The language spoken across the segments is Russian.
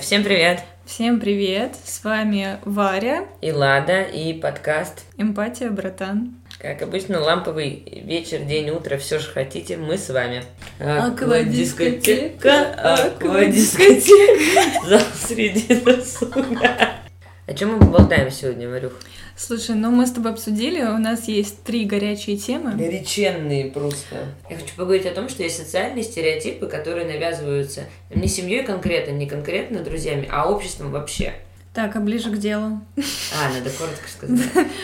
Всем привет! Всем привет! С вами Варя И Лада, и подкаст. «Эмпатия, братан». Как обычно, ламповый вечер, день, утро, все же хотите, мы с вами. Аквадискотека, аквадискотека, зал среди досуга. О чем мы поболтаем сегодня, Варюх? Слушай, ну мы с тобой обсудили, у нас есть три горячие темы. Горяченные просто. Я хочу поговорить о том, что есть социальные стереотипы, которые навязываются не семьей конкретно, не конкретно друзьями, а обществом вообще. Так, а ближе к делу. А, надо коротко сказать.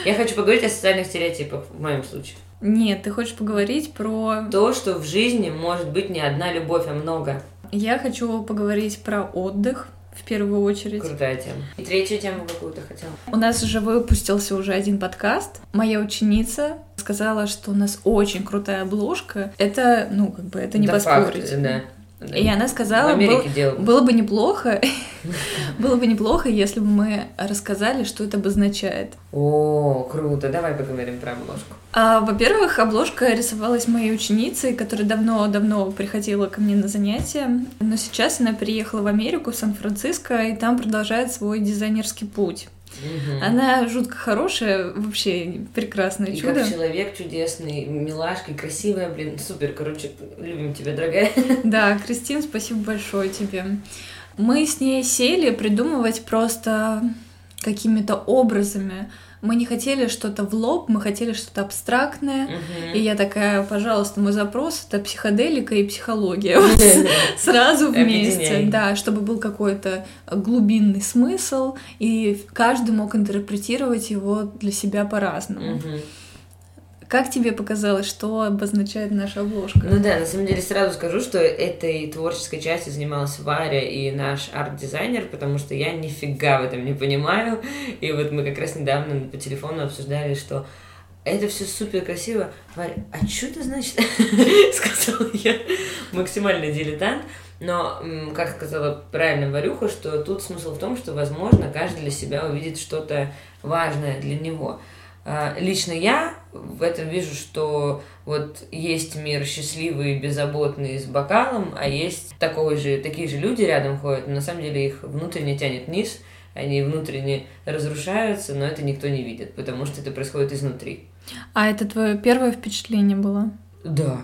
Я хочу поговорить о социальных стереотипах в моем случае. Нет, ты хочешь поговорить про... То, что в жизни может быть не одна любовь, а много. Я хочу поговорить про отдых в первую очередь. Крутая тема. И третью тему какую-то хотела. У нас уже выпустился уже один подкаст. Моя ученица сказала, что у нас очень крутая обложка. Это, ну, как бы, это не Да, поспорить. факт, да. И она сказала, был- было бы неплохо, было бы неплохо, если бы мы рассказали, что это обозначает. О, круто. Давай поговорим про обложку. А, во-первых, обложка рисовалась моей ученицей, которая давно-давно приходила ко мне на занятия, но сейчас она переехала в Америку, в Сан-Франциско, и там продолжает свой дизайнерский путь. Мгм. Она жутко хорошая, вообще прекрасное И чудо. как человек чудесный, милашка, красивая, блин, супер, короче, любим тебя, дорогая. Да, Кристин, спасибо большое тебе. Мы с ней сели придумывать просто какими-то образами. Мы не хотели что-то в лоб, мы хотели что-то абстрактное. И я такая, пожалуйста, мой запрос это психоделика и психология. Сразу вместе, да, чтобы был какой-то глубинный смысл, и каждый мог интерпретировать его для себя по-разному. Как тебе показалось, что обозначает наша обложка? Ну да, на самом деле сразу скажу, что этой творческой частью занималась Варя и наш арт-дизайнер, потому что я нифига в этом не понимаю. И вот мы как раз недавно по телефону обсуждали, что это все супер красиво. Варя, а что это значит? Сказала я. Максимальный дилетант. Но, как сказала правильно Варюха, что тут смысл в том, что, возможно, каждый для себя увидит что-то важное для него. А, Лично я в этом вижу, что вот есть мир счастливый, беззаботный, с бокалом, а есть такой же, такие же люди рядом ходят, но на самом деле их внутренне тянет вниз, они внутренне разрушаются, но это никто не видит, потому что это происходит изнутри. А это твое первое впечатление было? Да.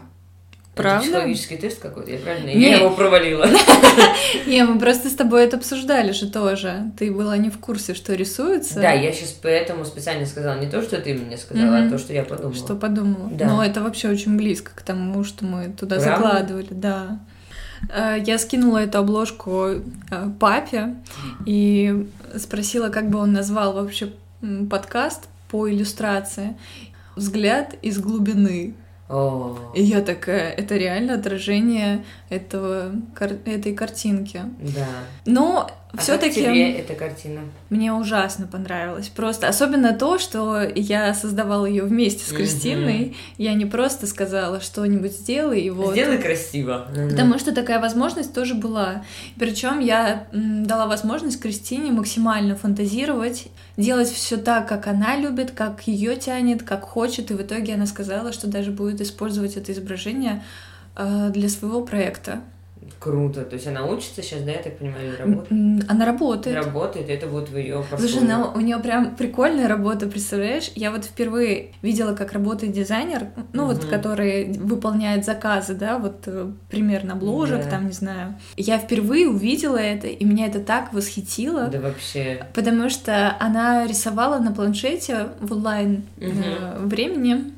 Правда? Это психологический тест какой-то, я правильно? Не. Я его провалила. Не, мы просто с тобой это обсуждали же тоже. Ты была не в курсе, что рисуется. Да, я сейчас поэтому специально сказала не то, что ты мне сказала, а то, что я подумала. Что подумала. Да. Но это вообще очень близко к тому, что мы туда Правда? закладывали, да. Э, Я скинула эту обложку э, папе и спросила, как бы он назвал вообще подкаст по иллюстрации. Взгляд из глубины. О, И я такая, это реально отражение этого, кар- этой картинки. да. Но А все-таки... тебе эта картина? Мне ужасно понравилось. Просто особенно то, что я создавала ее вместе с. Кристиной. Я не просто сказала что-нибудь сделай, и вот. Сделай красиво. Потому что такая возможность тоже была. Причем я дала возможность Кристине максимально фантазировать, делать все так, как она любит, как ее тянет, как хочет. И в итоге она сказала, что даже будет использовать это изображение э, для своего проекта. Круто. То есть она учится сейчас, да, я так понимаю, или работает? Она работает. Работает, это будет в ее Слушай, ну, у нее прям прикольная работа, представляешь? Я вот впервые видела, как работает дизайнер, ну вот, Мгм. который выполняет заказы, да, вот э, примерно обложек, Да. там, не знаю. Я впервые увидела это, и меня это так восхитило, Да вообще. потому что она рисовала на планшете в онлайн Мгм. времени.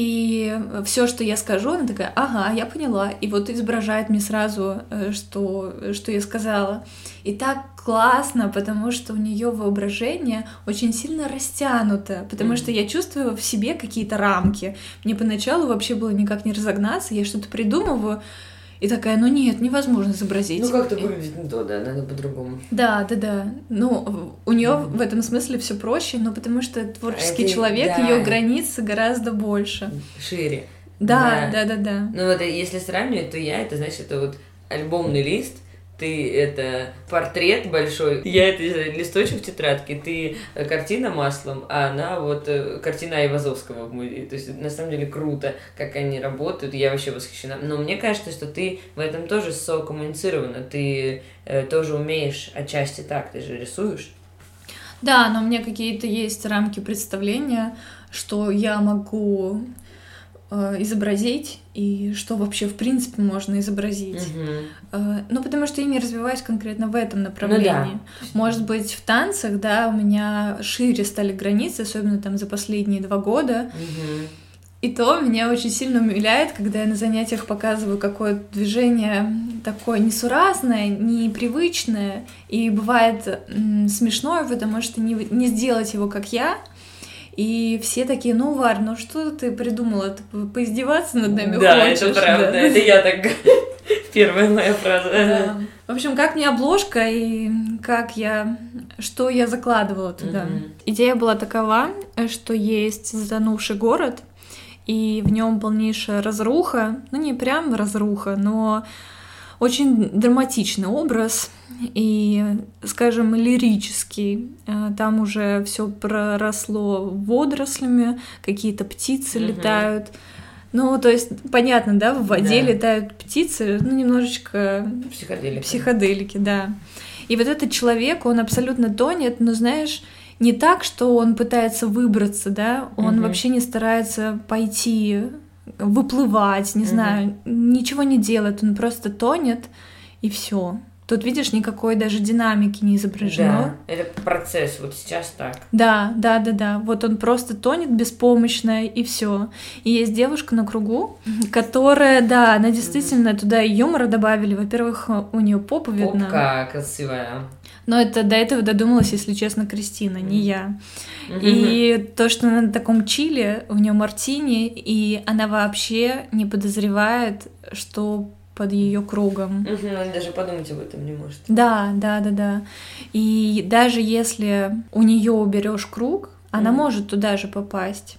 И все, что я скажу, она такая, ага, я поняла. И вот изображает мне сразу, э, что, что я сказала. И так классно, потому что у нее воображение очень сильно растянуто, потому Мгм. что я чувствую в себе какие-то рамки. Мне поначалу вообще было никак не разогнаться, я что-то придумываю, и такая, ну нет, невозможно изобразить. Ну как-то выглядит не то, да, надо по-другому. Да, да, да. Ну, у нее в этом смысле все проще, но потому что творческий Это- человек, да. ее границы гораздо больше. Шире. Да, да, да, да. Ну вот если сравнивать, то я, это значит, это вот альбомный лист, ты это портрет большой, я это листочек в тетрадке, ты э, картина маслом, а она вот э, картина Айвазовского. То есть на самом деле круто, как они работают, я вообще восхищена. Но мне кажется, что ты в этом тоже сокоммуницирована, ты э, тоже умеешь отчасти так, ты же рисуешь. Да, но у меня какие-то есть рамки представления, что я могу изобразить и что вообще в принципе можно изобразить. Угу. Ну, потому что я не развиваюсь конкретно в этом направлении. Ну, да. Может быть, в танцах, да, у меня шире стали границы, особенно там за последние два года. Угу. И то меня очень сильно умиляет, когда я на занятиях показываю какое-то движение такое несуразное, непривычное, и бывает м, смешное, потому что не, не сделать его как я, и все такие, ну, Варь, ну что ты придумала? Ты поиздеваться над нами да, хочешь? Да, это правда. Да. Это я так... Первая моя фраза. Да. В общем, как мне обложка и как я... Что я закладывала туда. Mm-hmm. Идея была такова, что есть затонувший город, и в нем полнейшая разруха. Ну, не прям разруха, но очень драматичный образ и, скажем, лирический. Э, там уже все проросло водорослями, какие-то птицы угу. летают. Ну, то есть, понятно, да, в воде да. летают птицы, ну, немножечко... Психоделики. Психоделики, да. И вот этот человек, он абсолютно тонет, но, знаешь, не так, что он пытается выбраться, да, он угу. вообще не старается пойти выплывать, не mm-hmm. знаю, ничего не делает, он просто тонет и все. Тут, видишь, никакой даже динамики не изображено. Да, это процесс, вот сейчас так. Да, да, да, да. Вот он просто тонет беспомощно, и все. И есть девушка на кругу, которая, да, она действительно туда и юмора добавили. Во-первых, у нее попа видна. Попка красивая. Но это до этого додумалась, если честно, Кристина, не я. И то, что она на таком чиле, в нем мартини, и она вообще не подозревает, что под ее кругом. Угу, она даже подумать об этом не может. Да, да, да, да. И даже если у нее уберешь круг, она mm. может туда же попасть.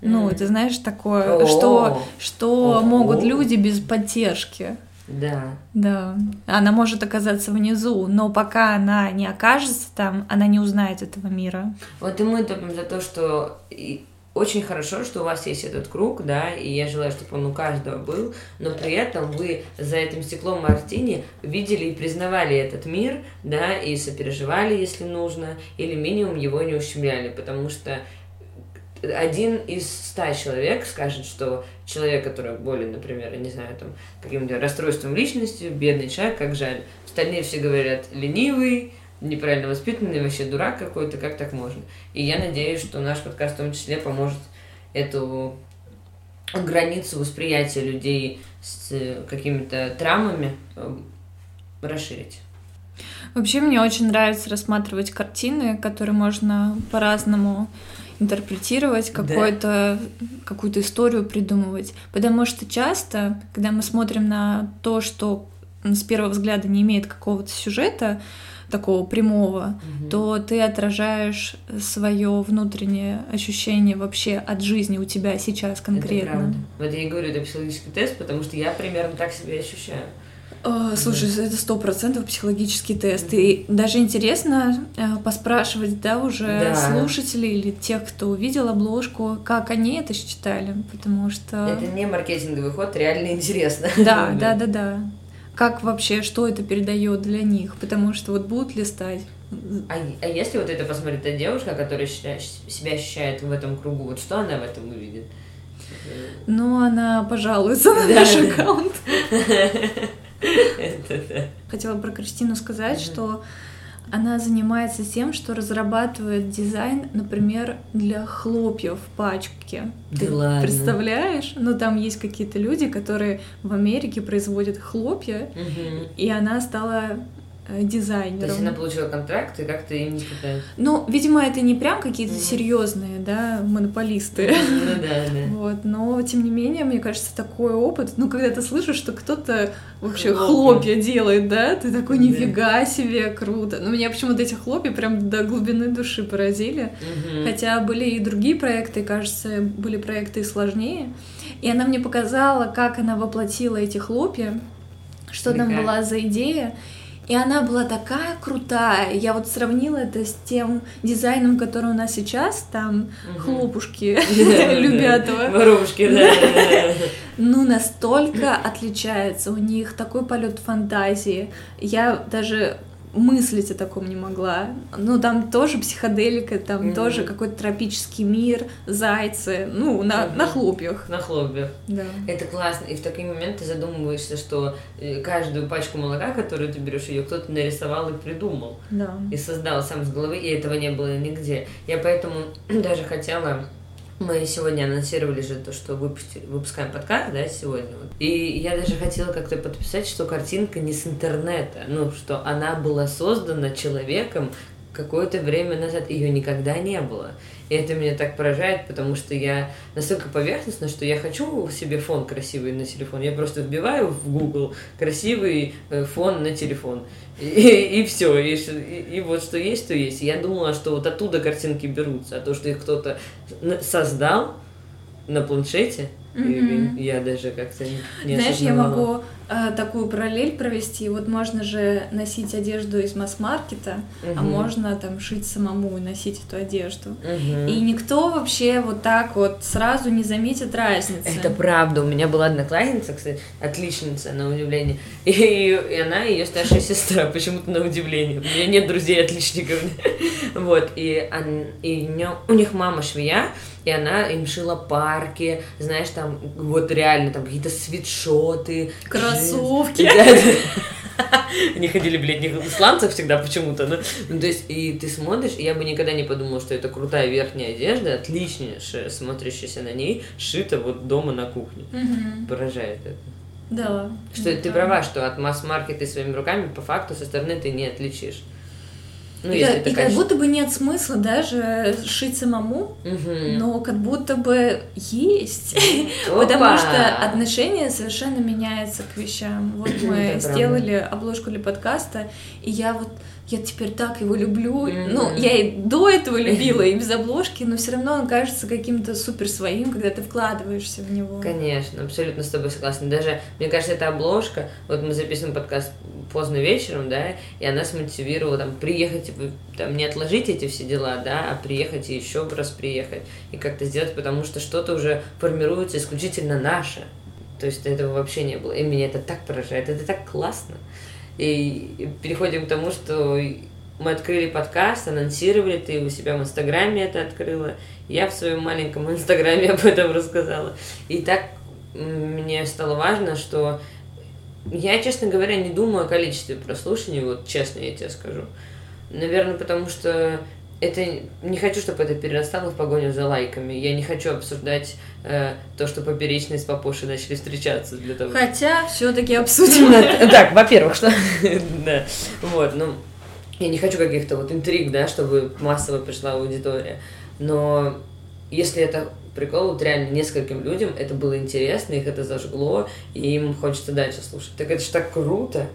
Mm. Ну, ты знаешь такое, что что могут люди без поддержки. Да. Да. Она может оказаться внизу, но пока она не окажется там, она не узнает этого мира. Вот и мы топим за то, что очень хорошо, что у вас есть этот круг, да, и я желаю, чтобы он у каждого был, но при этом вы за этим стеклом Мартини видели и признавали этот мир, да, и сопереживали, если нужно, или минимум его не ущемляли, потому что один из ста человек скажет, что человек, который болен, например, не знаю, там, каким-то расстройством личности, бедный человек, как жаль. Остальные все говорят ленивый, неправильно воспитанный, вообще дурак какой-то, как так можно. И я надеюсь, что наш подкаст в том числе поможет эту границу восприятия людей с какими-то травмами э, расширить. Вообще мне очень нравится рассматривать картины, которые можно по-разному интерпретировать, какую-то да. какую-то историю придумывать. Потому что часто, когда мы смотрим на то, что с первого взгляда не имеет какого-то сюжета, такого прямого, угу. то ты отражаешь свое внутреннее ощущение вообще от жизни у тебя сейчас конкретно. Это правда. Вот я и говорю, это психологический тест, потому что я примерно так себя ощущаю. Э, слушай, да. это сто процентов психологический тест. И даже интересно э, поспрашивать, да, уже да. слушателей или тех, кто увидел обложку, как они это считали, потому что... Это не маркетинговый ход, реально интересно. Да, да, да, да. Как вообще, что это передает для них, потому что вот будут листать. А, а если вот это посмотрит та девушка, которая себя ощущает в этом кругу, вот что она в этом увидит? Ну, она пожалуется на наш аккаунт. Хотела про Кристину сказать, что она занимается тем, что разрабатывает дизайн, например, для хлопьев в пачке. Да Ты ладно. представляешь? Ну, там есть какие-то люди, которые в Америке производят хлопья, угу. и она стала дизайнером. То есть она получила контракт и как-то им не пытается. Ну, видимо, это не прям какие-то mm. серьезные, да, монополисты. Ну да, да. Вот, но тем не менее, мне кажется, такой опыт, ну, когда ты слышишь, что кто-то вообще хлопья, делает, да, ты такой, нифига себе, круто. Но меня почему-то эти хлопья прям до глубины души поразили. Хотя были и другие проекты, кажется, были проекты и сложнее. И она мне показала, как она воплотила эти хлопья, что там была за идея. И она была такая крутая. Я вот сравнила это с тем дизайном, который у нас сейчас, там хлопушки Любятова. Воробушки, да. Ну, настолько отличается. У них такой полет фантазии. Я даже мыслить о таком не могла. Ну, там тоже психоделика, там mm-hmm. тоже какой-то тропический мир, зайцы, ну, на, mm-hmm. на хлопьях. На хлопьях. Да. Это классно. И в такие моменты задумываешься, что э, каждую пачку молока, которую ты берешь, ее кто-то нарисовал и придумал. Да. И создал сам с головы, и этого не было нигде. Я поэтому даже хотела мы сегодня анонсировали же то, что выпустили, выпускаем подкаст, да, сегодня. И я даже хотела как-то подписать, что картинка не с интернета, ну, что она была создана человеком какое-то время назад, ее никогда не было. И это меня так поражает, потому что я настолько поверхностно, что я хочу себе фон красивый на телефон. Я просто вбиваю в Google красивый э, фон на телефон. И, и все. И, и, и вот что есть, то есть. Я думала, что вот оттуда картинки берутся, а то, что их кто-то создал на планшете, Mm-hmm. Я даже как-то не, не Знаешь, я могу такую параллель провести. Вот можно же носить одежду из масс-маркета, mm-hmm. а можно там шить самому и носить эту одежду. Mm-hmm. И никто вообще вот так вот сразу не заметит разницы. Это правда. У меня была одноклассница, кстати, отличница на удивление. И, и она ее старшая сестра, почему-то на удивление. У меня нет друзей-отличников. Вот. И, и у них мама швея и она им шила парки, знаешь, там вот реально там какие-то свитшоты. Кроссовки. Они ходили в летних сланцах всегда почему-то. Ну, ну, то есть, и ты смотришь, и я бы никогда не подумала, что это крутая верхняя одежда, отличнейшая, смотрящаяся на ней, шита вот дома на кухне. Угу. Поражает это. Да. Что да. ты права, что от масс-маркета своими руками по факту со стороны ты не отличишь. Ну, и, если и как будто бы нет смысла даже шить самому, угу. но как будто бы есть, потому что отношение совершенно меняется к вещам. Вот мы сделали обложку для подкаста, и я вот я теперь так его люблю. Mm-hmm. Ну, я и до этого любила, и без обложки, но все равно он кажется каким-то супер своим, когда ты вкладываешься в него. Конечно, абсолютно с тобой согласна. Даже, мне кажется, эта обложка, вот мы записываем подкаст поздно вечером, да, и она смотивировала там приехать, типа, там не отложить эти все дела, да, а приехать и еще раз приехать и как-то сделать, потому что что-то уже формируется исключительно наше. То есть этого вообще не было. И меня это так поражает, это так классно. И переходим к тому, что мы открыли подкаст, анонсировали, ты у себя в Инстаграме это открыла, я в своем маленьком Инстаграме об этом рассказала. И так мне стало важно, что я, честно говоря, не думаю о количестве прослушаний, вот честно я тебе скажу. Наверное, потому что это не хочу, чтобы это перерастало в погоню за лайками. Я не хочу обсуждать э, то, что поперечные с папошей начали встречаться для того. Хотя все-таки обсудим. Так, во-первых, что. Да. Вот, ну. Я не хочу каких-то вот интриг, да, чтобы массово пришла аудитория. Но если это прикол, вот реально нескольким людям это было интересно, их это зажгло, и им хочется дальше слушать. Так это же так круто.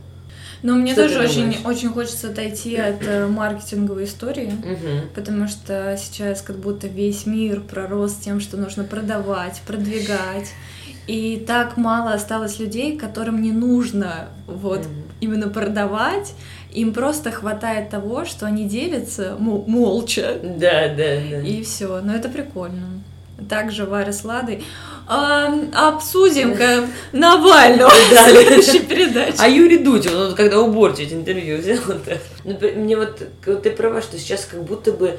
Но мне что тоже очень, очень хочется отойти от э, маркетинговой истории, угу. потому что сейчас как будто весь мир пророс тем, что нужно продавать, продвигать. И так мало осталось людей, которым не нужно вот угу. именно продавать, им просто хватает того, что они делятся молча. Да, да, да. И все. Но это прикольно. Также Варя с Ладой а, обсудим-ка Навального в следующей передаче. А Юрий Дудь, он когда уборчить интервью взял, да. Ну, мне вот, ты права, что сейчас как будто бы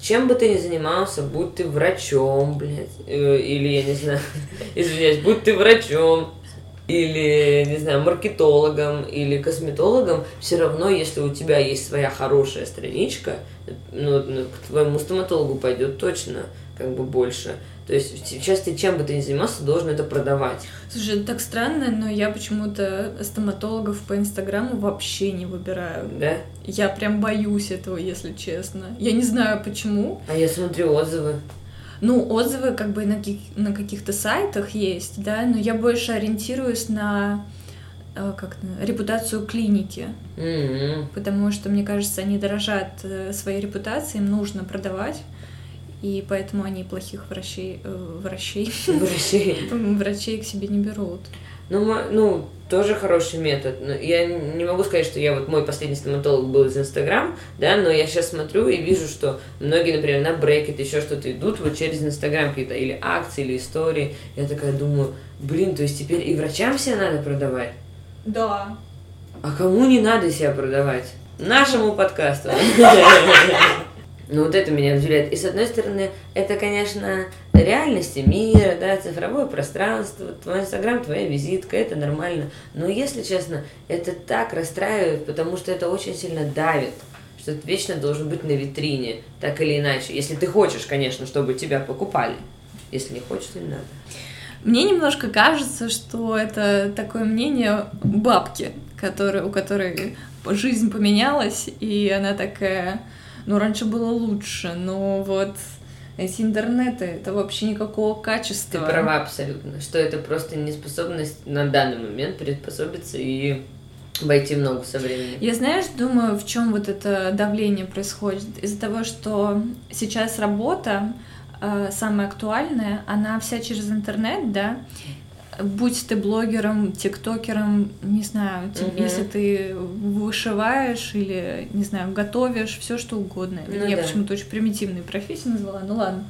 чем бы ты ни занимался, будь ты врачом, блядь, э, или, я не знаю, извиняюсь, будь ты врачом, или, не знаю, маркетологом, или косметологом, все равно, если у тебя есть своя хорошая страничка, ну, ну к твоему стоматологу пойдет точно как бы больше. То есть сейчас ты чем бы ты ни занимался, должен это продавать. Слушай, это так странно, но я почему-то стоматологов по Инстаграму вообще не выбираю. Да? Я прям боюсь этого, если честно. Я не знаю почему. А я смотрю отзывы. Ну, отзывы как бы на, каких- на каких-то сайтах есть, да, но я больше ориентируюсь на э, как репутацию клиники, mm-hmm. потому что мне кажется, они дорожат э, своей репутацией, им нужно продавать и поэтому они плохих врачей, э, врачей, врачей. врачей к себе не берут. Ну, ну, тоже хороший метод. Я не могу сказать, что я вот мой последний стоматолог был из Инстаграм, да, но я сейчас смотрю и вижу, что многие, например, на брекет, еще что-то идут вот через Инстаграм какие-то или акции, или истории. Я такая думаю, блин, то есть теперь и врачам все надо продавать? Да. А кому не надо себя продавать? Нашему подкасту. Ну вот это меня удивляет. И с одной стороны, это, конечно, реальности мира, да, цифровое пространство, твой инстаграм, твоя визитка, это нормально. Но если честно, это так расстраивает, потому что это очень сильно давит что ты вечно должен быть на витрине, так или иначе. Если ты хочешь, конечно, чтобы тебя покупали. Если не хочешь, то не надо. Мне немножко кажется, что это такое мнение бабки, который, у которой жизнь поменялась, и она такая ну, раньше было лучше, но вот эти интернеты, это вообще никакого качества. Ты права абсолютно, что это просто неспособность на данный момент приспособиться и войти в ногу со временем. Я, знаешь, думаю, в чем вот это давление происходит? Из-за того, что сейчас работа э, самая актуальная, она вся через интернет, да, будь ты блогером, тиктокером, не знаю, угу. если ты вышиваешь или, не знаю, готовишь, все что угодно. Ну, Я да. почему-то очень примитивные профессии назвала, ну ладно.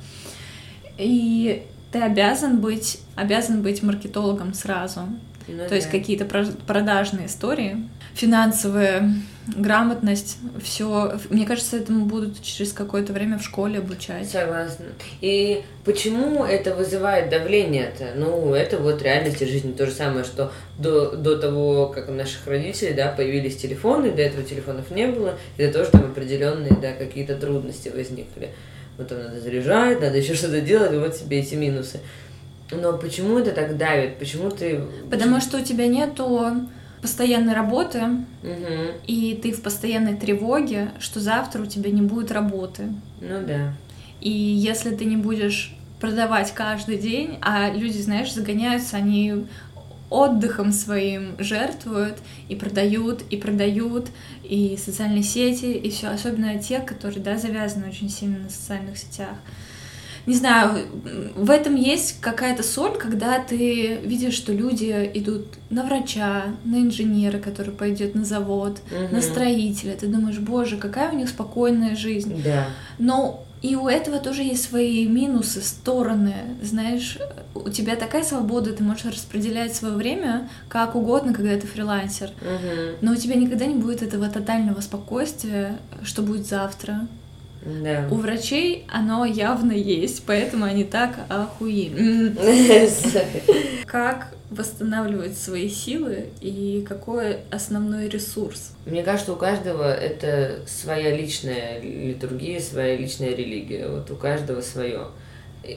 И ты обязан быть, обязан быть маркетологом сразу. Ну, То да. есть какие-то продажные истории, финансовая грамотность, все. Мне кажется, этому будут через какое-то время в школе обучать. Согласна. И почему это вызывает давление-то? Ну, это вот реальность жизни. То же самое, что до, до того, как у наших родителей, да, появились телефоны, до этого телефонов не было, это тоже там определенные, да, какие-то трудности возникли. Вот там надо заряжать, надо еще что-то делать, вот себе эти минусы. Но почему это так давит? Почему ты... Потому что у тебя нету постоянной работы, угу. и ты в постоянной тревоге, что завтра у тебя не будет работы. Ну да. И если ты не будешь продавать каждый день, а люди, знаешь, загоняются, они отдыхом своим жертвуют и продают, и продают, и социальные сети, и все, особенно те, которые, да, завязаны очень сильно на социальных сетях не знаю, в этом есть какая-то соль, когда ты видишь, что люди идут на врача, на инженера, который пойдет на завод, угу. на строителя. Ты думаешь, боже, какая у них спокойная жизнь. Да. Но и у этого тоже есть свои минусы, стороны. Знаешь, у тебя такая свобода, ты можешь распределять свое время как угодно, когда ты фрилансер. Угу. Но у тебя никогда не будет этого тотального спокойствия, что будет завтра. Да. У врачей оно явно есть, поэтому они так охуели. Как восстанавливать свои силы и какой основной ресурс? Мне кажется, у каждого это своя личная литургия, своя личная религия. Вот у каждого свое.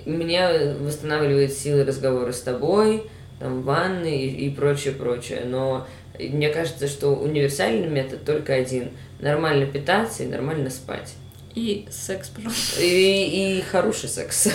Меня восстанавливает силы разговора с тобой, там, ванны и, и прочее, прочее. Но мне кажется, что универсальный метод только один. Нормально питаться и нормально спать. И секс, пожалуйста. И, и хороший секс.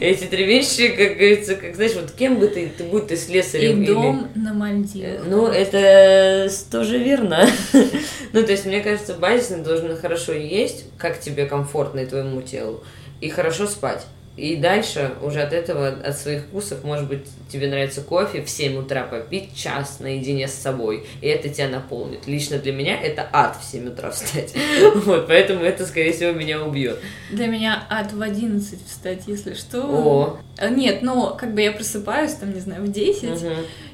Эти три вещи, как говорится, как знаешь, вот кем бы ты, ты будь ты слесарем. И дом или... на Мальдивах. Ну, это тоже верно. ну, то есть, мне кажется, базисно должен хорошо есть, как тебе комфортно и твоему телу, и хорошо спать. И дальше уже от этого, от своих вкусов, может быть, тебе нравится кофе в 7 утра попить, час наедине с собой, и это тебя наполнит. Лично для меня это ад в 7 утра встать. Вот, поэтому это, скорее всего, меня убьет. Для меня ад в 11 встать, если что. О. А, нет, но как бы я просыпаюсь, там, не знаю, в 10, угу.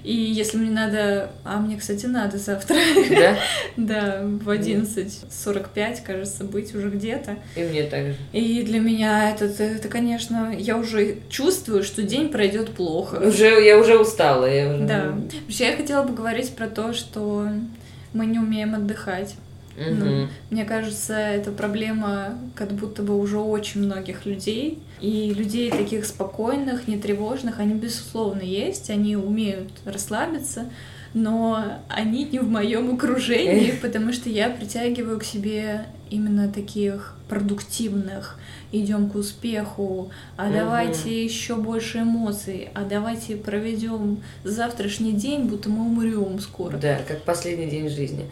и если мне надо... А мне, кстати, надо завтра. Да? да, в 11.45, кажется, быть уже где-то. И мне также. И для меня это, это, конечно, конечно, я уже чувствую, что день пройдет плохо. Уже я уже устала. Я уже... Да. Вообще я хотела бы говорить про то, что мы не умеем отдыхать. Угу. Ну, мне кажется, это проблема как будто бы уже очень многих людей. И людей таких спокойных, нетревожных, они безусловно есть, они умеют расслабиться, но они не в моем окружении, потому что я притягиваю к себе именно таких продуктивных, идем к успеху, а угу. давайте еще больше эмоций, а давайте проведем завтрашний день, будто мы умрем скоро. Да, как последний день жизни.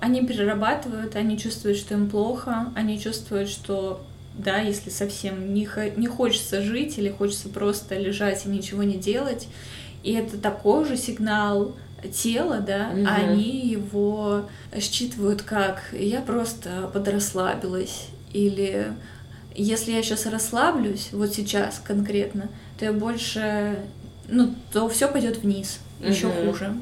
Они перерабатывают, они чувствуют, что им плохо, они чувствуют, что да, если совсем не, не хочется жить или хочется просто лежать и ничего не делать, И это такой же сигнал тела, да, Мгм. они его считывают как я просто подрасслабилась или если я сейчас расслаблюсь, вот сейчас конкретно, то я больше, ну, то все пойдет вниз, еще Мгм. хуже.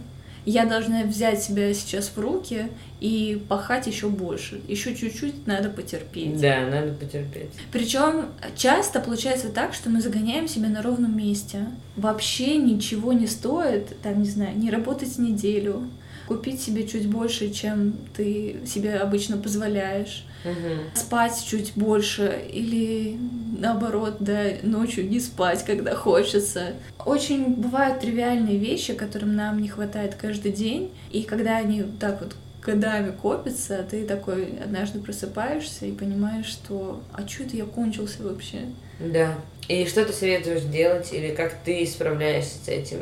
Я должна взять себя сейчас в руки и пахать еще больше. Еще чуть-чуть надо потерпеть. Да, надо потерпеть. Причем часто получается так, что мы загоняем себя на ровном месте. Вообще ничего не стоит, там, не знаю, не работать неделю, купить себе чуть больше, чем ты себе обычно позволяешь, Мгм. спать чуть больше или наоборот, да, ночью не спать, когда хочется. Очень бывают тривиальные вещи, которым нам не хватает каждый день, и когда они так вот годами копятся, ты такой однажды просыпаешься и понимаешь, что а что это я кончился вообще? Да. И что ты советуешь делать, или как ты справляешься с этим?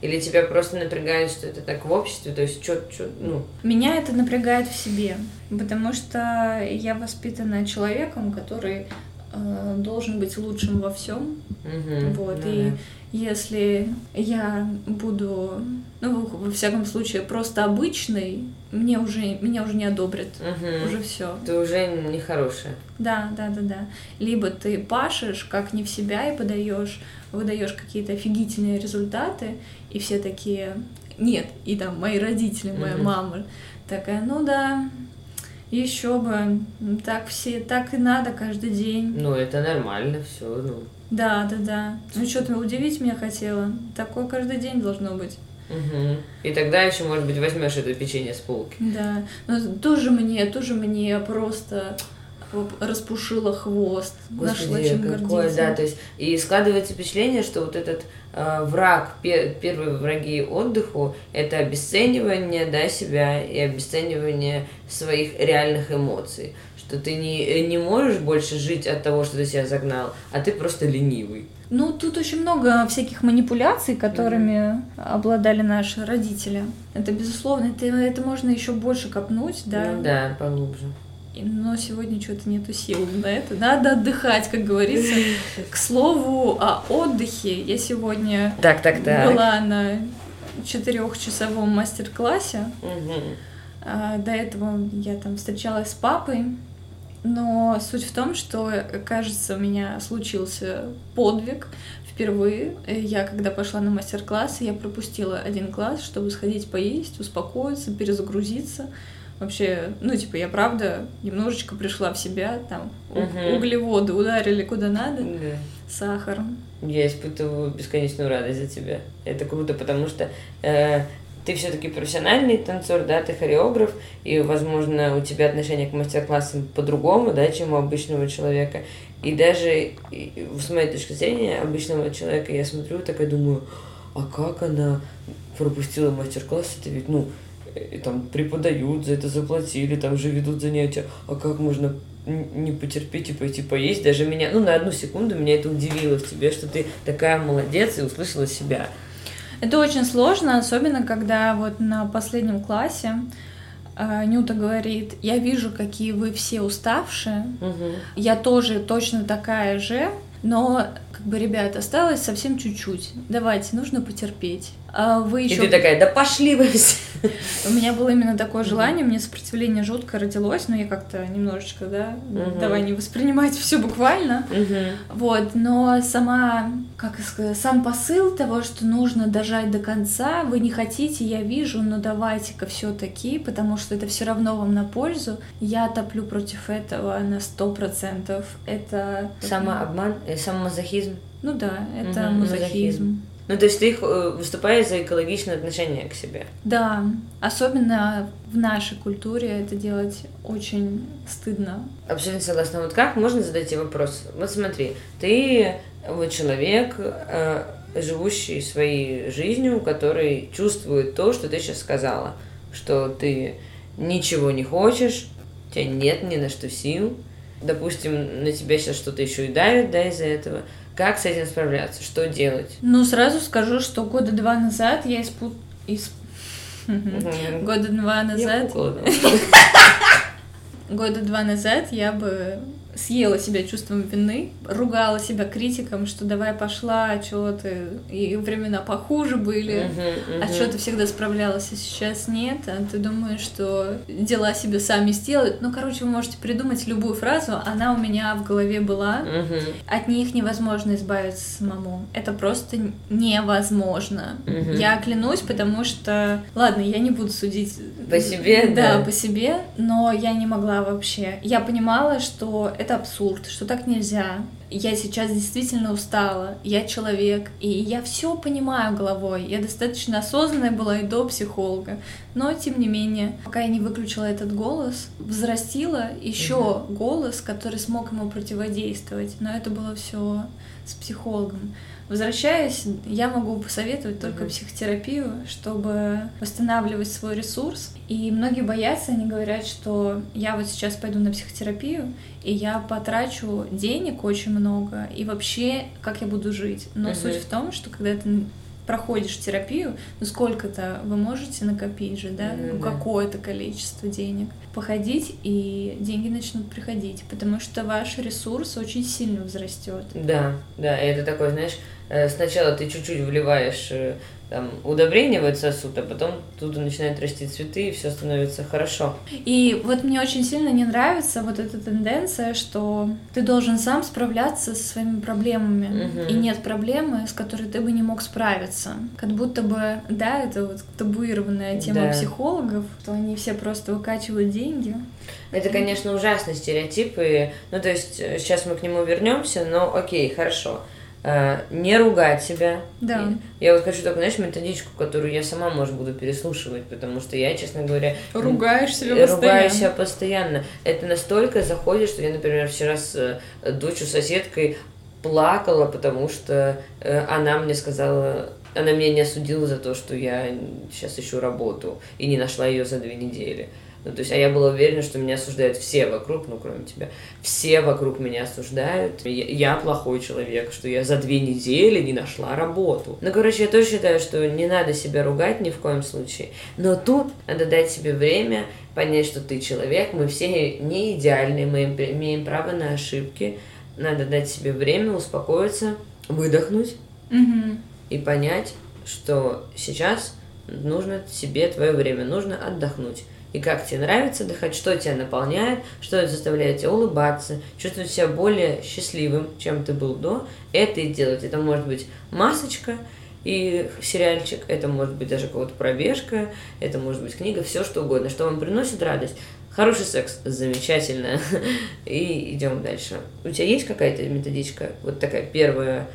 Или тебя просто напрягает, что это так в обществе, то есть что, ну... Меня это напрягает в себе, потому что я воспитана человеком, который э, должен быть лучшим во всем. мгм, Вот, ну и да. Если я буду, ну, во всяком случае, просто обычной, мне уже, меня уже не одобрят. Мгм. Уже все. Ты уже нехорошая. Да, да, да, да. Либо ты пашешь как не в себя и подаешь, выдаешь какие-то офигительные результаты, и все такие, нет, и там мои родители, моя Мгм. мама такая, ну да, еще бы, так все, так и надо каждый день. Ну, это нормально, все, ну. Да, да, да. Ну что ты удивить меня хотела? Такое каждый день должно быть. Мгм. И тогда еще, может быть, возьмешь это печенье с полки. Да. Но тоже мне, тоже мне просто распушила хвост. нашла чем какое, гордиться. да, то есть, и складывается впечатление, что вот этот э, враг, пе- первые враги отдыху, это обесценивание, да, себя и обесценивание своих реальных эмоций, что ты не, не можешь больше жить от того, что ты себя загнал, а ты просто ленивый. Ну, тут очень много всяких манипуляций, которыми обладали наши родители. Это, безусловно, это, это можно еще больше копнуть, да. Ну да, поглубже. Но сегодня что-то нету сил на это. Надо отдыхать, как говорится. К слову о отдыхе, я сегодня Так, так, так. была на четырехчасовом мастер-классе. А, До этого я там встречалась с папой, но суть в том, что, кажется, у меня случился подвиг впервые. Э, Я, когда пошла на мастер-класс, я пропустила один класс, чтобы сходить поесть, успокоиться, перезагрузиться. Вообще, ну, типа, я правда немножечко пришла в себя, там, у- Мгм. углеводы ударили куда надо, Да. сахар. Я испытываю бесконечную радость за тебя. Это круто, потому что э, ты все-таки профессиональный танцор, да, ты хореограф, и, возможно, у тебя отношение к мастер-классам по-другому, да, чем у обычного человека. И даже с моей точки зрения, обычного человека, я смотрю, так и думаю, а как она пропустила мастер-класс, это ведь, ну, э, там преподают, за это заплатили, там же ведут занятия, а как можно не потерпеть и пойти поесть. Даже меня, ну, на одну секунду меня это удивило в тебе, что ты такая молодец и услышала себя. Это очень сложно, особенно когда вот на последнем классе э, Нюта говорит, я вижу, какие вы все уставшие, Мгм. я тоже точно такая же, но как бы, ребят, осталось совсем чуть-чуть. Давайте, нужно потерпеть. А вы И еще... ты такая, да пошли вы все. У меня было именно такое желание, мне сопротивление жутко родилось, но я как-то немножечко, да, Мгм. давай не воспринимать все буквально. Вот, но сама, как сказать, сам посыл того, что нужно дожать до конца, вы не хотите, я вижу, но давайте-ка все-таки, потому что это все равно вам на пользу. Я топлю против этого на сто процентов. Это Самообман, э, самомазохизм. Ну да, это Мгм, мазохизм. мазохизм. Ну, то есть ты э, выступаешь за экологичное отношение к себе. Да, особенно в нашей культуре это делать очень стыдно. Абсолютно согласна. Вот как можно задать тебе вопрос? Вот смотри, ты вот человек, э, живущий своей жизнью, который чувствует то, что ты сейчас сказала, что ты ничего не хочешь, у тебя нет ни на что сил, допустим, на тебя сейчас что-то еще и давит, да, из-за этого. Как с этим справляться? Что делать? Ну, сразу скажу, что года два назад я испут... исп- Мгм. Года два Я назад... да. Года два назад я бы съела себя чувством вины, ругала себя критиком, что давай пошла, что ты, и времена похуже были, Мгм, а мгм. что ты всегда справлялась, а сейчас нет, а ты думаешь, что дела себе сами сделают. Ну, короче, вы можете придумать любую фразу, она у меня в голове была. Мгм, От них невозможно избавиться самому. Это просто невозможно. Мгм. Я клянусь, потому что... Ладно, я не буду судить... По себе, да. по себе, но я не могла вообще. Я понимала, что это абсурд, что так нельзя. Я сейчас действительно устала, я человек, и я все понимаю головой. Я достаточно осознанная была и до психолога. Но, тем не менее, пока я не выключила этот голос, взрастила еще голос, который смог ему противодействовать. Но это было все с психологом. Возвращаясь, я могу посоветовать только Мгм. психотерапию, чтобы восстанавливать свой ресурс. И многие боятся, они говорят, что я вот сейчас пойду на психотерапию, и я потрачу денег очень много, и вообще, как я буду жить. Но Мгм. суть в том, что когда ты проходишь терапию, ну сколько-то вы можете накопить же, да, ну, да. какое-то количество денег, походить, и деньги начнут приходить, потому что ваш ресурс очень сильно взрастет. Да, да, это такой, знаешь, э, сначала ты чуть-чуть вливаешь э, там этот сосуд, а потом тут начинают расти цветы, и все становится хорошо. И вот мне очень сильно не нравится вот эта тенденция, что ты должен сам справляться со своими проблемами, Мгм. и нет проблемы, с которой ты бы не мог справиться. Как будто бы, да, это вот табуированная тема Да. психологов, что они все просто выкачивают деньги. Это, конечно, ужасный стереотип, и, ну, то есть, э, сейчас мы к нему вернемся, но окей, хорошо. Э, Не ругать себя. Да. И Я вот хочу только, знаешь, методичку, которую я сама, может, буду переслушивать, потому что я, честно говоря, Ругаешь себя постоянно. Ругаю себя постоянно. Это настолько заходит, что я, например, вчера с э, дочью соседкой плакала, потому что э, она мне сказала, она меня не осудила за то, что я сейчас ищу работу и не нашла ее за две недели. Ну, то есть, а я была уверена, что меня осуждают все вокруг, ну, кроме тебя. Все вокруг меня осуждают. Я, я плохой человек, что я за две недели не нашла работу. Ну, короче, я тоже считаю, что не надо себя ругать ни в коем случае. Но тут надо дать себе время, понять, что ты человек, мы все не идеальны, мы имеем- право на ошибки. Надо дать себе время успокоиться, выдохнуть Мгм. и понять, что сейчас нужно себе твое время, нужно отдохнуть. И как тебе нравится отдыхать, что тебя наполняет, что заставляет тебя улыбаться, чувствовать себя более счастливым, чем ты был до, это и делать. Это может быть масочка и сериальчик, это может быть даже какая-то пробежка, это может быть книга, все что угодно, что вам приносит радость. Хороший секс, замечательно. И идем дальше. У тебя есть какая-то методичка, вот такая первая,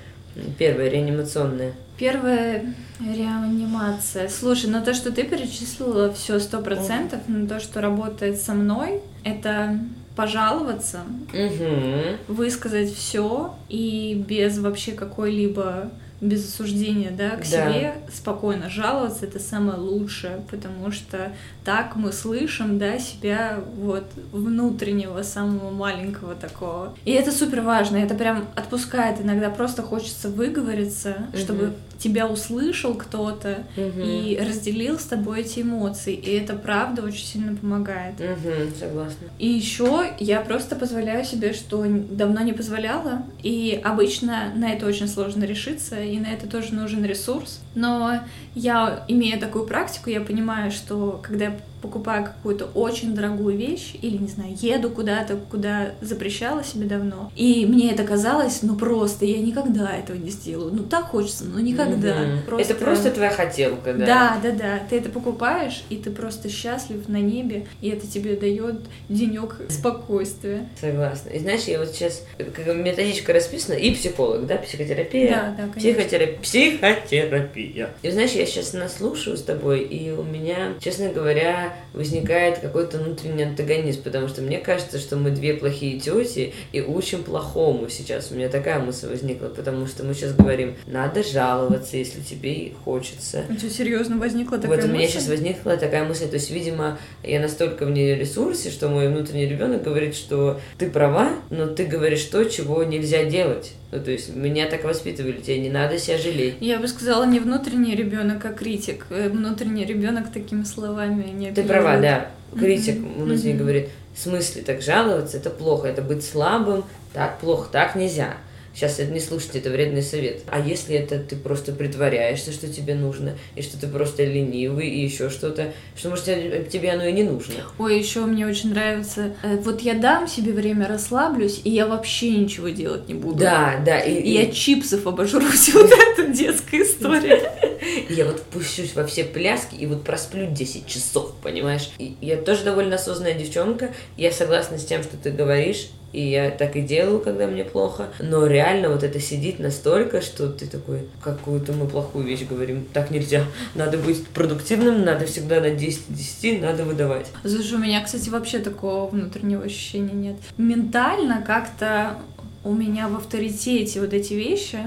первая реанимационная? Первая реанимация. Слушай, ну то, что ты перечислила, все сто процентов, но то, что работает со мной, это пожаловаться, Угу. высказать все и без вообще какой-либо без осуждения, да, к Да. себе спокойно жаловаться, это самое лучшее, потому что так мы слышим, да, себя вот внутреннего, самого маленького такого. И это супер важно, это прям отпускает иногда, просто хочется выговориться, Мгм. чтобы тебя услышал кто-то и разделил с тобой эти эмоции, и это правда очень сильно помогает. Угу, согласна. И еще я просто позволяю себе, что давно не позволяла. И обычно на это очень сложно решиться, и на это тоже нужен ресурс. Но я, имея такую практику, я понимаю, что когда я покупаю какую-то очень дорогую вещь, или, не знаю, еду куда-то, куда запрещала себе давно, и мне это казалось, ну просто, я никогда этого не сделаю. Ну так хочется, но никогда. Мгм. Это просто твоя хотелка, да? Да, да, да. Ты это покупаешь, и ты просто счастлив на небе, и это тебе дает денек спокойствия. Согласна. И знаешь, я вот сейчас, как методичка расписана, и психолог, да, психотерапия. Да, да, конечно. Психотерапия. Психотерапия. И знаешь, я сейчас наслушаю с тобой, и у меня, честно говоря, возникает какой-то внутренний антагонизм, потому что мне кажется, что мы две плохие тети и учим плохому сейчас. У меня такая мысль возникла, потому что мы сейчас говорим, надо жаловаться, если тебе хочется. У тебя серьезно возникла такая Вот у меня мысль? сейчас возникла такая мысль, то есть, видимо, я настолько в ней ресурсе, что мой внутренний ребенок говорит, что ты права, но ты говоришь то, чего нельзя делать. Ну, то есть, меня так воспитывали, тебе не надо себя жалеть. Я бы сказала, не внутренний ребенок, а критик. Э, Внутренний ребенок такими словами не Ты права, да. Критик Мгм, внутренне мгм. говорит, В смысле, так жаловаться, это плохо, это быть слабым, так плохо, так нельзя. Сейчас это не слушайте, это вредный совет. А если это ты просто притворяешься, что тебе нужно, и что ты просто ленивый, и еще что-то, что, может, тебе оно и не нужно. Ой, еще мне очень нравится, э, вот я дам себе время, расслаблюсь, и я вообще ничего делать не буду. Да, да. И, и я чипсов обожрусь, вот эта детская история. Я вот пущусь во все пляски и вот просплю 10 часов, понимаешь? И я тоже довольно осознанная девчонка, я согласна с тем, что ты говоришь, и я так и делаю, когда мне плохо. Но реально вот это сидит настолько, что ты такой, какую-то мы плохую вещь говорим. Так нельзя. Надо быть продуктивным, надо всегда на 10 10, надо выдавать. Слушай, у меня, кстати, вообще такого внутреннего ощущения нет. Ментально как-то у меня в авторитете вот эти вещи,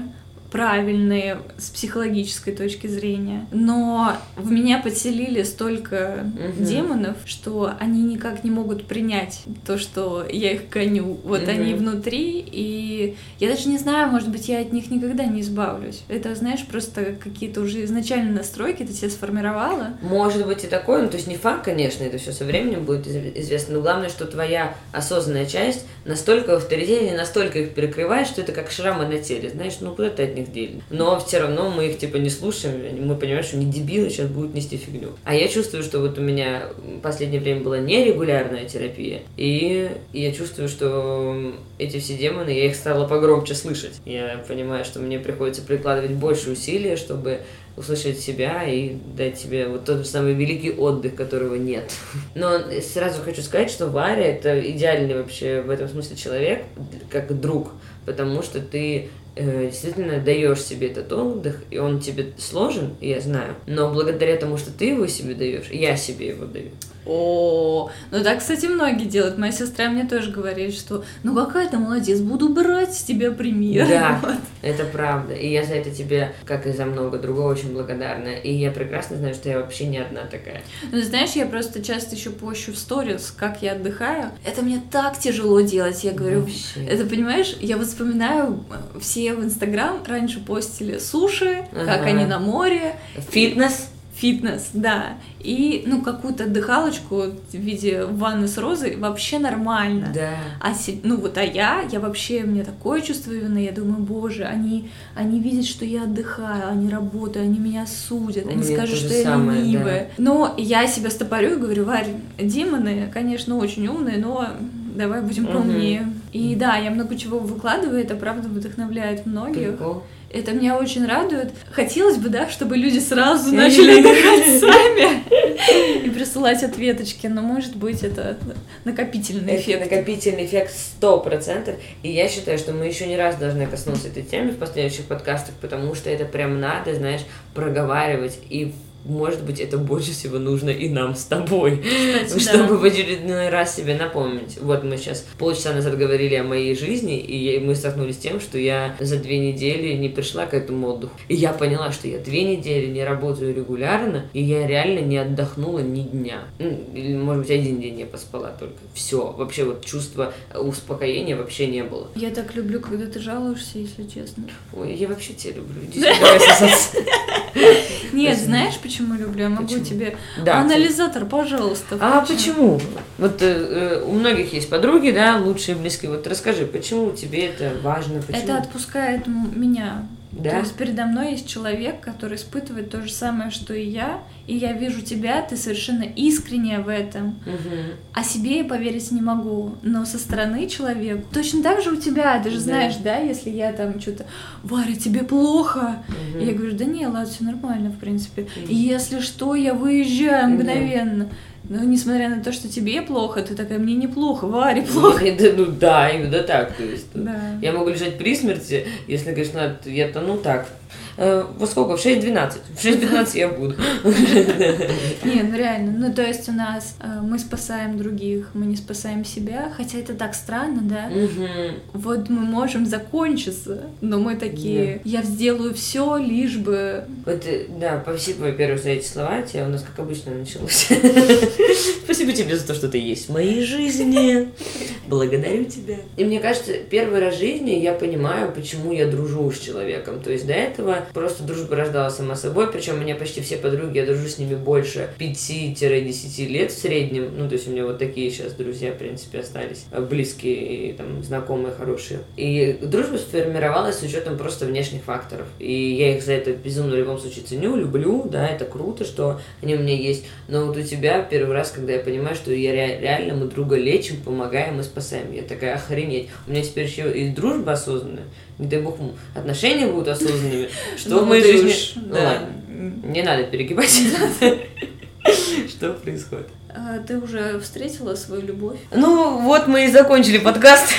правильные с психологической точки зрения. Но в меня подселили столько угу. демонов, что они никак не могут принять то, что я их гоню. Вот угу. они внутри, и я даже не знаю, может быть, я от них никогда не избавлюсь. Это, знаешь, просто какие-то уже изначальные настройки ты себе сформировала. Может быть и такое, ну то есть не факт, конечно, это все со временем будет известно, но главное, что твоя осознанная часть настолько в авторитете, настолько их перекрывает, что это как шрамы на теле, знаешь, ну куда ты от них делись. Но все равно мы их типа не слушаем, мы понимаем, что они дебилы сейчас будут нести фигню. А я чувствую, что вот у меня в последнее время была нерегулярная терапия, и я чувствую, что эти все демоны, я их стала погромче слышать. Я понимаю, что мне приходится прикладывать больше усилий, чтобы услышать себя и дать себе вот тот самый великий отдых, которого нет. Но сразу хочу сказать, что Варя это идеальный вообще в этом смысле человек, как друг, потому что ты действительно даешь себе этот отдых, и он тебе сложен, я знаю, но благодаря тому, что ты его себе даешь, я себе его даю. О, ну так, кстати, многие делают. Моя сестра мне тоже говорит, что ну какая ты молодец, буду брать с тебя пример. Да, вот. это правда. И я за это тебе, как и за много другого, очень благодарна. И я прекрасно знаю, что я вообще не одна такая. Ну, знаешь, я просто часто еще пощу в сторис, как я отдыхаю. Это мне так тяжело делать. Я говорю, вообще. это понимаешь, я вот вспоминаю, все в Инстаграм раньше постили суши, ага. как они на море. Фитнес фитнес, да. И, ну, какую-то дыхалочку в виде ванны с розой вообще нормально. Да. А, ну, вот, а я, я вообще, мне такое чувство вины, я думаю, боже, они, они видят, что я отдыхаю, они работают, они меня судят, У они скажут, что я самое, ленивая. Да. Но я себя стопорю и говорю, Варь, демоны, конечно, очень умные, но давай будем поумнее. Угу. И да, я много чего выкладываю, это правда вдохновляет многих. Прикол. Это меня очень радует. Хотелось бы, да, чтобы люди сразу начали отдыхать сами и присылать ответочки, но может быть это накопительный это эффект. накопительный эффект сто процентов. И я считаю, что мы еще не раз должны коснуться этой темы в последующих подкастах, потому что это прям надо, знаешь, проговаривать и может быть, это больше всего нужно и нам с тобой, Кстати, чтобы да. в очередной раз себе напомнить. Вот мы сейчас полчаса назад говорили о моей жизни, и мы столкнулись с тем, что я за две недели не пришла к этому отдыху. И я поняла, что я две недели не работаю регулярно, и я реально не отдохнула ни дня. Ну, или, может быть, один день я поспала только. Все. Вообще вот чувства успокоения вообще не было. Я так люблю, когда ты жалуешься, если честно. Ой, я вообще тебя люблю. Нет, знаешь, почему люблю? Я могу тебе да, анализатор, пожалуйста. А почему? Вот э, у многих есть подруги, да, лучшие близкие. Вот расскажи, почему тебе это важно? Почему? Это отпускает меня да? То есть передо мной есть человек, который испытывает то же самое, что и я, и я вижу тебя, ты совершенно искренняя в этом. Угу. А себе я поверить не могу, но со стороны человек точно так же у тебя, ты же да. знаешь, да, если я там что-то, Варя, тебе плохо, угу. я говорю, да не, ладно, все нормально, в принципе. Угу. Если что, я выезжаю мгновенно. Угу. Ну, несмотря на то, что тебе плохо, ты такая, мне неплохо, Варе плохо. Ну, да, именно так. То есть, да. Я могу лежать при смерти, если, конечно, я тону так, во сколько? В 6.12. В 6.15 я буду. Не, ну реально. Ну, то есть у нас э, мы спасаем других, мы не спасаем себя, хотя это так странно, да? Вот мы можем закончиться, но мы такие, я сделаю все, лишь бы... Вот, э, да, спасибо, во-первых, за эти слова, тебе у нас, как обычно, началось. Спасибо тебе за то, что ты есть в моей жизни. Благодарю тебя. И мне кажется, первый раз в жизни я понимаю, почему я дружу с человеком. То есть до этого просто дружба рождалась сама собой, причем у меня почти все подруги, я дружу с ними больше 5-10 лет в среднем. Ну, то есть у меня вот такие сейчас друзья, в принципе, остались. Близкие, и, там, знакомые, хорошие. И дружба сформировалась с учетом просто внешних факторов. И я их за это безумно в любом случае ценю, люблю, да, это круто, что они у меня есть. Но вот у тебя первый раз, когда я понимаю, что я реально мы друга лечим, помогаем и спасаем. Я такая, охренеть. У меня теперь еще и дружба осознанная. Не дай бог, отношения будут осознанными. Что ну, в моей жизни... Ну ладно, не надо перегибать. Что происходит? А, ты уже встретила свою любовь? Ну, вот мы и закончили подкаст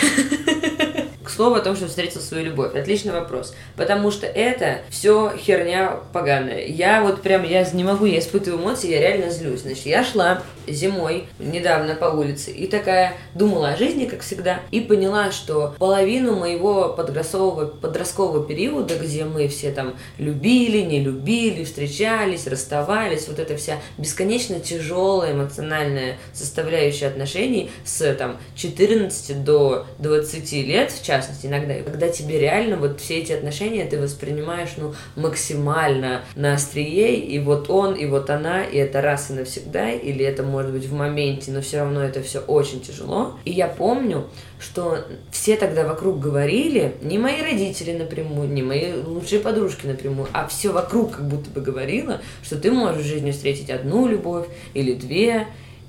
к слову о том, что встретил свою любовь. Отличный вопрос. Потому что это все херня поганая. Я вот прям, я не могу, я испытываю эмоции, я реально злюсь. Значит, я шла зимой недавно по улице и такая думала о жизни, как всегда, и поняла, что половину моего подросткового, подросткового периода, где мы все там любили, не любили, встречались, расставались, вот эта вся бесконечно тяжелая эмоциональная составляющая отношений с там 14 до 20 лет, в частности, частности, иногда, когда тебе реально вот все эти отношения ты воспринимаешь, ну, максимально на острие, и вот он, и вот она, и это раз и навсегда, или это может быть в моменте, но все равно это все очень тяжело. И я помню, что все тогда вокруг говорили, не мои родители напрямую, не мои лучшие подружки напрямую, а все вокруг как будто бы говорило, что ты можешь в жизни встретить одну любовь или две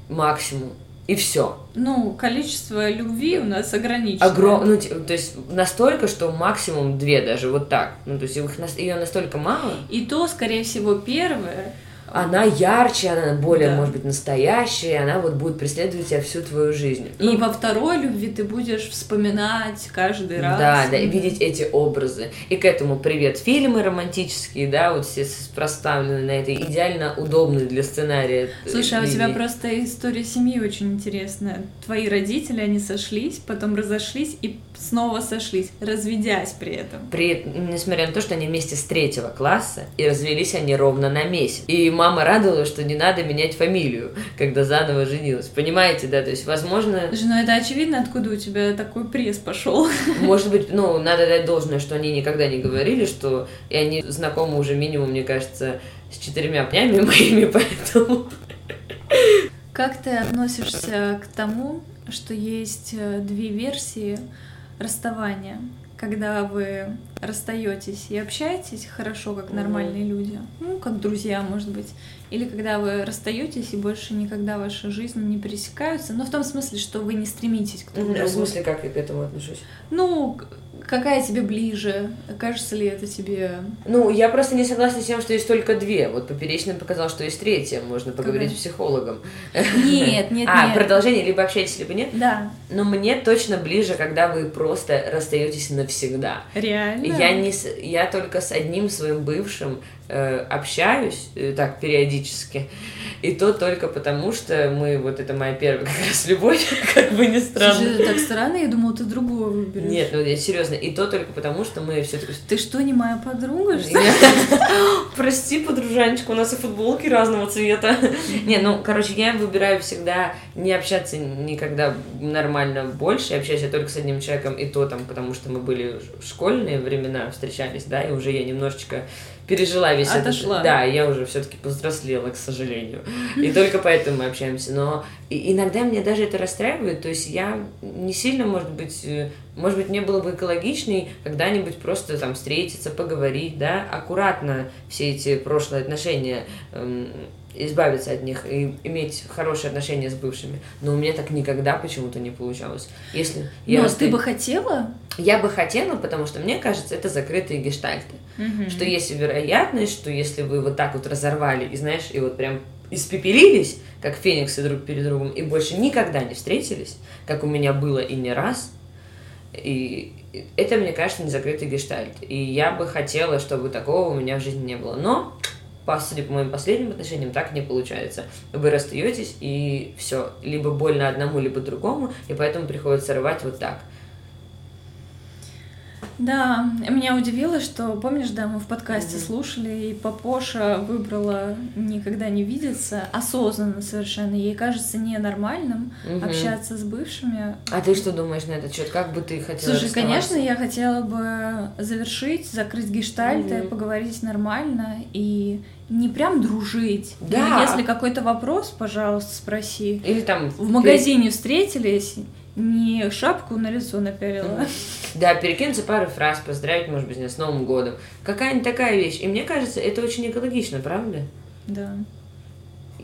максимум и все. Ну, количество любви у нас ограничено. Огром... Ну, то есть настолько, что максимум две даже, вот так. Ну, то есть их, ее настолько мало. И то, скорее всего, первое, она ярче, она более, да. может быть, настоящая, она вот будет преследовать тебя всю твою жизнь. И ну, во второй любви ты будешь вспоминать каждый раз. Да, да, и видеть эти образы. И к этому привет фильмы романтические, да, вот все проставлены на этой идеально удобной для сценария. Слушай, а у тебя просто история семьи очень интересная. Твои родители, они сошлись, потом разошлись и снова сошлись, разведясь при этом. При, несмотря на то, что они вместе с третьего класса, и развелись они ровно на месяц. И мама радовалась, что не надо менять фамилию, когда заново женилась. Понимаете, да? То есть, возможно... Слушай, ну это очевидно, откуда у тебя такой пресс пошел. Может быть, ну, надо дать должное, что они никогда не говорили, что... И они знакомы уже минимум, мне кажется, с четырьмя пнями моими, поэтому... Как ты относишься к тому, что есть э, две версии расставания, когда вы расстаетесь и общаетесь хорошо, как нормальные люди, ну, как друзья, может быть, или когда вы расстаетесь и больше никогда ваши жизни не пересекаются, но в том смысле, что вы не стремитесь к друг другу. В смысле, как я к этому отношусь? Ну, Какая тебе ближе? Кажется ли это тебе... Ну, я просто не согласна с тем, что есть только две. Вот Поперечный показал, что есть третья. Можно поговорить Какая? с психологом. Нет, нет, А, продолжение, либо общаетесь, либо нет? Да. Но мне точно ближе, когда вы просто расстаетесь навсегда. Реально? Я, не, я только с одним своим бывшим э, общаюсь, э, так, периодически. И то только потому, что мы, вот это моя первая как раз любовь, как бы не странно. Слушай, так странно, я думала, ты другого выберешь. Нет, ну я серьезно, и то только потому, что мы все таки Ты что, не моя подруга, что Прости, подружанечка, у нас и футболки разного цвета. Не, ну, короче, я выбираю всегда не общаться никогда нормально больше, общаюсь я только с одним человеком, и то там, потому что мы были в школьные времена, встречались, да, и уже я немножечко пережила весь Отошла. этот... Да, я уже все-таки повзрослела, к сожалению. И только поэтому мы общаемся. Но иногда меня даже это расстраивает. То есть я не сильно, может быть, э, может быть, мне было бы экологичней когда-нибудь просто там встретиться, поговорить, да, аккуратно все эти прошлые отношения эм, избавиться от них и иметь хорошие отношения с бывшими. Но у меня так никогда почему-то не получалось. Если я Но расстаю... ты бы хотела? Я бы хотела, потому что мне кажется, это закрытые гештальты. Угу. Что есть вероятность, что если вы вот так вот разорвали и, знаешь, и вот прям испепелились, как фениксы друг перед другом, и больше никогда не встретились, как у меня было и не раз, и это, мне кажется, не закрытый гештальт. И я бы хотела, чтобы такого у меня в жизни не было. Но по, судя по моим последним отношениям, так не получается. Вы расстаетесь, и все. Либо больно одному, либо другому, и поэтому приходится рвать вот так. Да, меня удивило, что, помнишь, да, мы в подкасте Мгм. слушали, и Папоша выбрала никогда не видеться, осознанно совершенно. Ей кажется ненормальным Мгм. общаться с бывшими. А ты что думаешь на этот счет? Как бы ты хотела Слушай, конечно, я хотела бы завершить, закрыть гештальты, Мгм. поговорить нормально и не прям дружить. Да. Но Если какой-то вопрос, пожалуйста, спроси. Или там... В магазине встретились, не шапку на лицо напялила. Да, перекинуться пару фраз, поздравить, может быть, с Новым годом. Какая-нибудь такая вещь. И мне кажется, это очень экологично, правда? Да.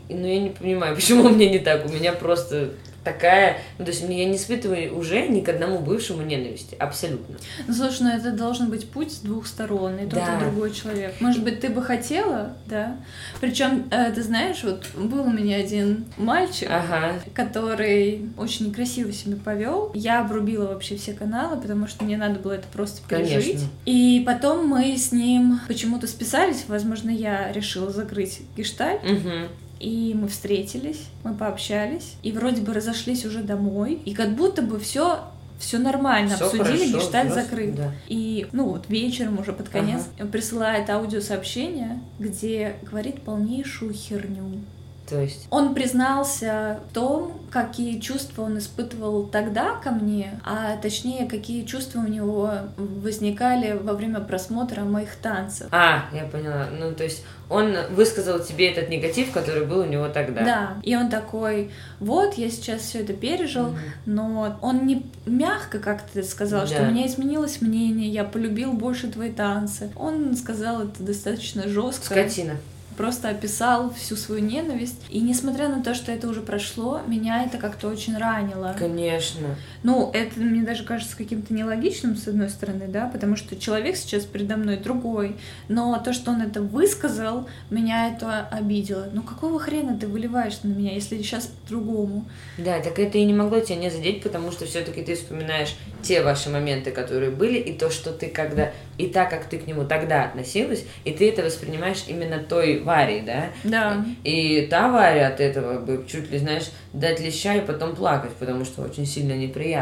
Но я не понимаю, почему у меня не так. У меня просто такая... Ну, то есть я не испытываю уже ни к одному бывшему ненависти. Абсолютно. Ну, слушай, ну это должен быть путь с двух сторон, и тот, Да. и другой человек. Может быть, ты бы хотела, да? Причем, э, ты знаешь, вот был у меня один мальчик, Ага. который очень некрасиво себя повел. Я обрубила вообще все каналы, потому что мне надо было это просто пережить. Конечно. И потом мы с ним почему-то списались. Возможно, я решила закрыть гештальт. Мгм. И мы встретились, мы пообщались, и вроде бы разошлись уже домой. И как будто бы все все нормально, Всё обсудили, хорошо, гештальт взрослый, закрыт. да. И, ну вот, вечером уже под конец присылает аудиосообщение, где говорит полнейшую херню. То есть... Он признался в том, какие чувства он испытывал тогда ко мне, а точнее, какие чувства у него возникали во время просмотра моих танцев. А, я поняла. Ну, то есть он высказал тебе этот негатив, который был у него тогда. Да. И он такой, вот, я сейчас все это пережил, Мгм. но он не мягко как-то сказал, что Да. у меня изменилось мнение, я полюбил больше твои танцы. Он сказал это достаточно жестко. Скотина. Просто описал всю свою ненависть. И несмотря на то, что это уже прошло, меня это как-то очень ранило. Конечно. Ну, это мне даже кажется каким-то нелогичным, с одной стороны, да, потому что человек сейчас передо мной другой, но то, что он это высказал, меня это обидело. Ну, какого хрена ты выливаешь на меня, если сейчас по-другому? Да, так это и не могло тебя не задеть, потому что все-таки ты вспоминаешь те ваши моменты, которые были, и то, что ты когда, и так, как ты к нему тогда относилась, и ты это воспринимаешь именно той Варей, да? Да. И та Варя от этого бы чуть ли, знаешь, дать леща и потом плакать, потому что очень сильно неприятно.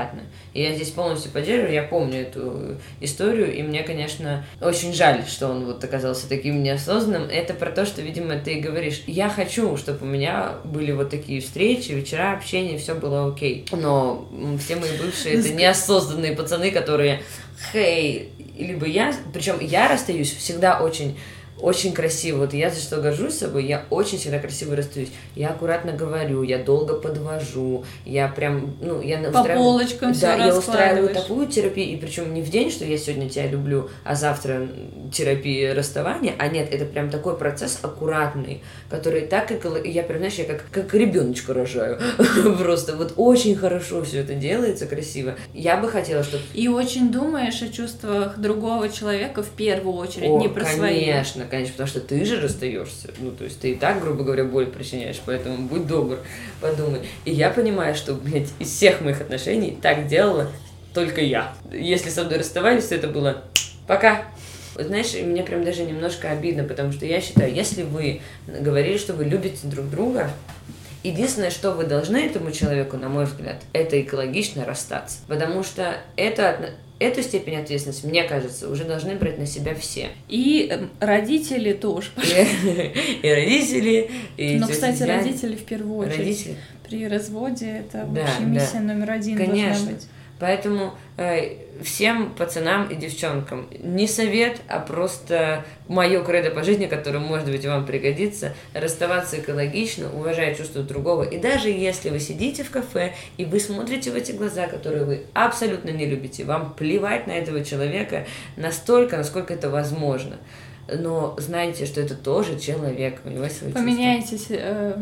И я здесь полностью поддерживаю, я помню эту историю, и мне, конечно, очень жаль, что он вот оказался таким неосознанным. Это про то, что, видимо, ты говоришь, я хочу, чтобы у меня были вот такие встречи, вечера, общение, все было окей. Но все мои бывшие это неосознанные пацаны, которые, хей, либо я, причем я расстаюсь всегда очень очень красиво. Вот я за что горжусь собой, я очень всегда красиво расстаюсь. Я аккуратно говорю, я долго подвожу, я прям, ну, я По полочкам всё Да, я устраиваю такую терапию, и причем не в день, что я сегодня тебя люблю, а завтра терапия расставания, а нет, это прям такой процесс аккуратный, который так, как я прям, знаешь, я как, как ребеночка рожаю. Просто вот очень хорошо все это делается, красиво. Я бы хотела, чтобы И очень думаешь о чувствах другого человека в первую очередь, О, не про свои. конечно, конечно, потому что ты же расстаешься. Ну, то есть ты и так, грубо говоря, боль причиняешь, поэтому будь добр, подумай. И я понимаю, что, блядь, из всех моих отношений так делала только я. Если со мной расставались, то это было пока. Вот знаешь, мне прям даже немножко обидно, потому что я считаю, если вы говорили, что вы любите друг друга, Единственное, что вы должны этому человеку, на мой взгляд, это экологично расстаться. Потому что это, эту степень ответственности, мне кажется, уже должны брать на себя все. И эм, родители тоже. И, и родители, и Но, тети, кстати, родители в первую очередь. Родители. При разводе это вообще миссия номер один должна быть. Поэтому э, всем пацанам и девчонкам не совет, а просто мое кредо по жизни, которое, может быть, вам пригодится, расставаться экологично, уважая чувства другого. И даже если вы сидите в кафе, и вы смотрите в эти глаза, которые вы абсолютно не любите, вам плевать на этого человека настолько, насколько это возможно. Но знайте, что это тоже человек, у него есть свои. Поменяйтесь э,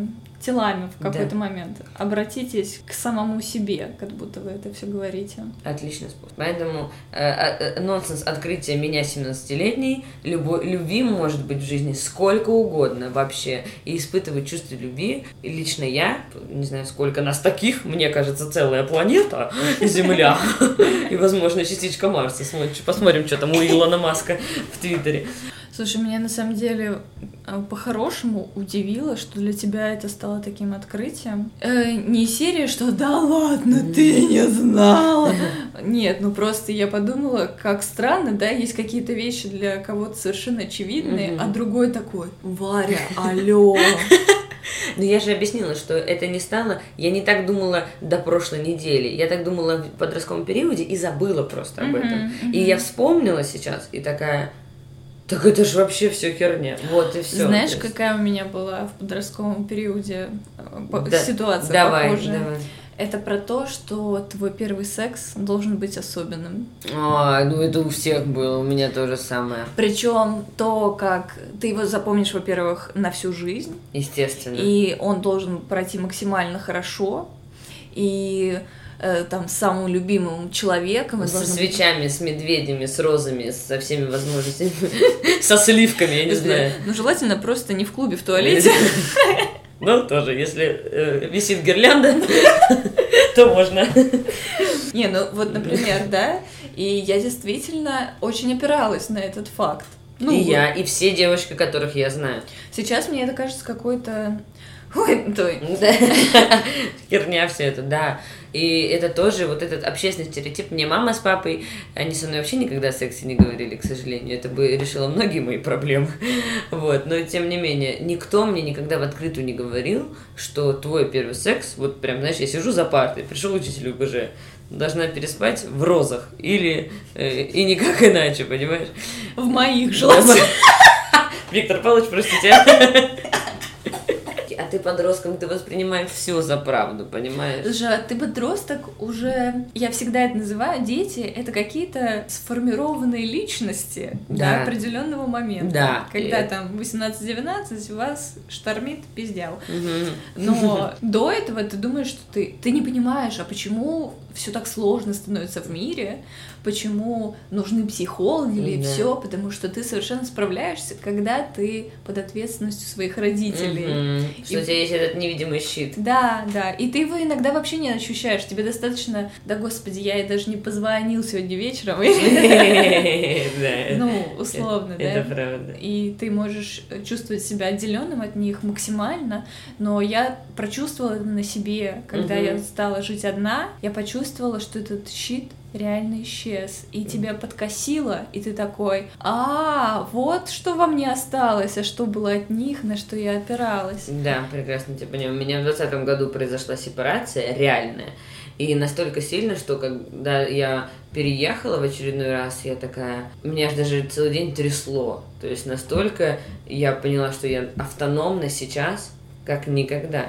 телами в какой-то Да. момент. Обратитесь к самому себе, как будто вы это все говорите. Отличный способ. Поэтому э, э, э, нонсенс открытия меня 17-летней, любой, любви может быть в жизни сколько угодно вообще, и испытывать чувство любви. И лично я, не знаю, сколько нас таких, мне кажется, целая планета, Земля, и, возможно, частичка Марса. Смотри- Посмотрим, что там у Илона Маска в Твиттере. Слушай, мне на самом деле э, по-хорошему удивило, что для тебя это стало таким открытием. Э, не серия, что да ладно, ты не знала. Нет, ну просто я подумала, как странно, да, есть какие-то вещи для кого-то совершенно очевидные, а другой такой, Варя, алло. Но я же объяснила, что это не стало... Я не так думала до прошлой недели. Я так думала в подростковом периоде и забыла просто об этом. И я вспомнила сейчас и такая... Так это же вообще все херня. Вот и все. Знаешь, какая у меня была в подростковом периоде э, Да, ситуация давай, похожая? давай. Это про то, что твой первый секс должен быть особенным. А, ну это у всех было, у меня то же самое. Причем то, как ты его запомнишь, во-первых, на всю жизнь, Естественно. и он должен пройти максимально хорошо, и э, там самым любимым человеком. Со должен- свечами, с медведями, с розами, со всеми возможностями. Со сливками, я не знаю. Ну, желательно просто не в клубе, в туалете. Ну, тоже, если э, висит гирлянда, то можно. Не, ну вот, например, да, и я действительно очень опиралась на этот факт. Ну, и я, и все девушки, которых я знаю. Сейчас мне это кажется какой-то... Ой. Да. Херня все это, да. И это тоже вот этот общественный стереотип. Мне мама с папой, они со мной вообще никогда о сексе не говорили, к сожалению. Это бы решило многие мои проблемы. Вот. Но тем не менее, никто мне никогда в открытую не говорил, что твой первый секс, вот прям, знаешь, я сижу за партой, пришел учитель УБЖ, должна переспать в розах или э, и никак иначе, понимаешь? В моих желательно. Виктор Павлович, простите. Ты подростком, ты воспринимаешь все за правду, понимаешь? Слушай, ты подросток уже, я всегда это называю, дети — это какие-то сформированные личности до Да. определенного момента. Да. Когда И- там 18-19 у вас штормит пиздял. Мгм. Но до этого ты думаешь, что ты, ты не понимаешь, а почему все так сложно становится в мире, почему нужны психологи или Да. все, потому что ты совершенно справляешься, когда ты под ответственностью своих родителей. Мгм. Что И- у тебя есть этот невидимый щит. Да, да. И ты его иногда вообще не ощущаешь. Тебе достаточно, да господи, я ей даже не позвонил сегодня вечером. Ну, условно, да. Это правда. И ты можешь чувствовать себя отделенным от них максимально, но я прочувствовала это на себе, когда я стала жить одна, я почувствовала, что этот щит реально исчез, и тебя подкосило, и ты такой, а, вот что во мне осталось, а что было от них, на что я опиралась. Да, прекрасно тебя понимаю. У меня в двадцатом году произошла сепарация реальная. И настолько сильно, что когда я переехала в очередной раз, я такая... Меня аж даже целый день трясло. То есть настолько я поняла, что я автономна сейчас, как никогда.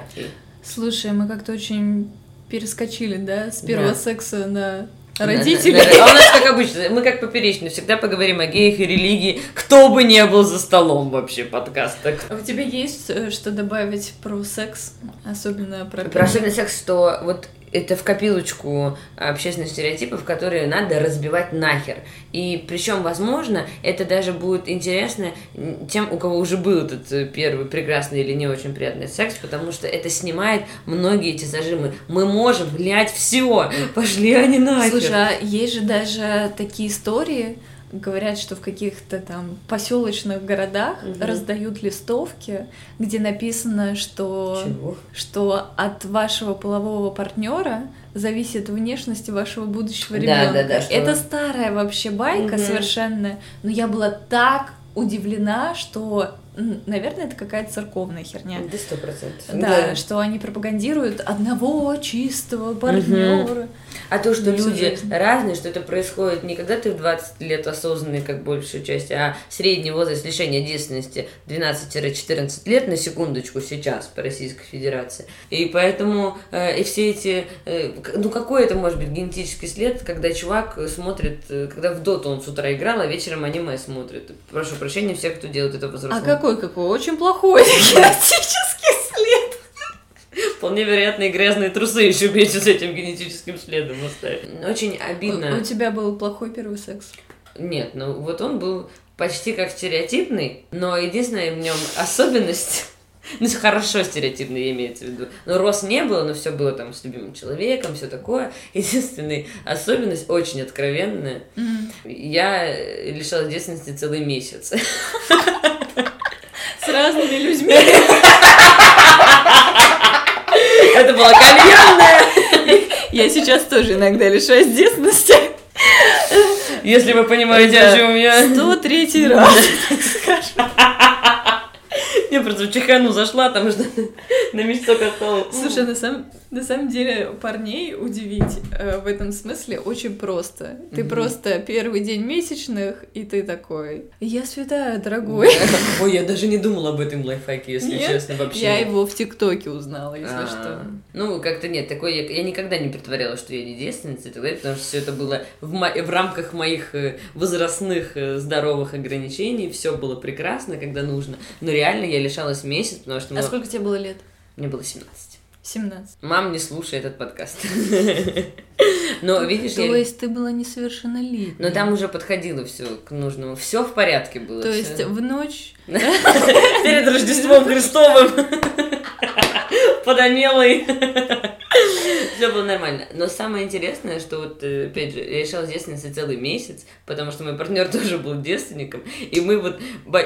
Слушай, мы как-то очень перескочили, да, с первого Да. секса на Да, родителей. да, да. А у нас как обычно, мы как поперечные, всегда поговорим о геях и религии, кто бы не был за столом вообще подкаста. А у тебя есть э, что добавить про секс, особенно про... Про особенный секс, что вот это в копилочку общественных стереотипов, которые надо разбивать нахер. И причем, возможно, это даже будет интересно тем, у кого уже был этот э, первый прекрасный или не очень приятный секс, потому что это снимает многие эти зажимы. Мы можем, блядь, все, пошли они нахер. Слушай, а есть же даже такие истории, говорят, что в каких-то там поселочных городах Мгм. раздают листовки, где написано, что Чего? что от вашего полового партнера зависит внешность вашего будущего Да, ребенка. да, да, что- Это старая вообще байка Мгм. совершенно, но я была так удивлена, что, наверное, это какая-то церковная херня. Да, сто процентов. Да, что они пропагандируют одного чистого партнера. А то, что всю люди жизнь. разные, что это происходит не когда ты в 20 лет осознанный, как большую часть, а средний возраст лишения детственности 12-14 лет, на секундочку, сейчас по Российской Федерации. И поэтому э, и все эти... э, ну, какой это может быть генетический след, когда чувак смотрит, э, когда в доту он с утра играл, а вечером аниме смотрит. Прошу прощения всех, кто делает это А взрослым. какой какой? Очень плохой генетический след. Вполне вероятно, и грязные трусы еще вместе с этим генетическим следом оставить. Очень обидно. У, у тебя был плохой первый секс. Нет, ну вот он был почти как стереотипный, но единственная в нем особенность, ну хорошо стереотипный имеется в виду, но рост не было, но все было там с любимым человеком, все такое. Единственная особенность очень откровенная. Я лишалась детственности целый месяц. С разными людьми. Это была кальянная. Я сейчас тоже иногда лишаюсь детственности. Если вы понимаете, о чем я. 103 раз. Я просто в чехану зашла, там что на мясо осталось. Слушай, на самом, на самом деле парней удивить э, в этом смысле очень просто. Ты Мгм. просто первый день месячных, и ты такой, я святая, дорогой. Ой, я даже не думала об этом лайфхаке, если Нет? честно, вообще. Я его в ТикТоке узнала, если А, что. Ну, как-то нет, такой я, я никогда не притворялась, что я не девственница и так далее, потому что все это было в, мо- в рамках моих э, возрастных э, здоровых ограничений, все было прекрасно, когда нужно. Но реально я лишалась месяц, потому что А мы- сколько тебе было лет? мне было 17. 17. Мам, не слушай этот подкаст. Но видишь, То есть ты была несовершеннолетней. Но там уже подходило все к нужному. Все в порядке было. То есть в ночь... Перед Рождеством Христовым. Подомелый. Все было нормально. Но самое интересное, что вот, э, опять же, я решала с девственницей целый месяц, потому что мой партнер тоже был девственником. И мы вот...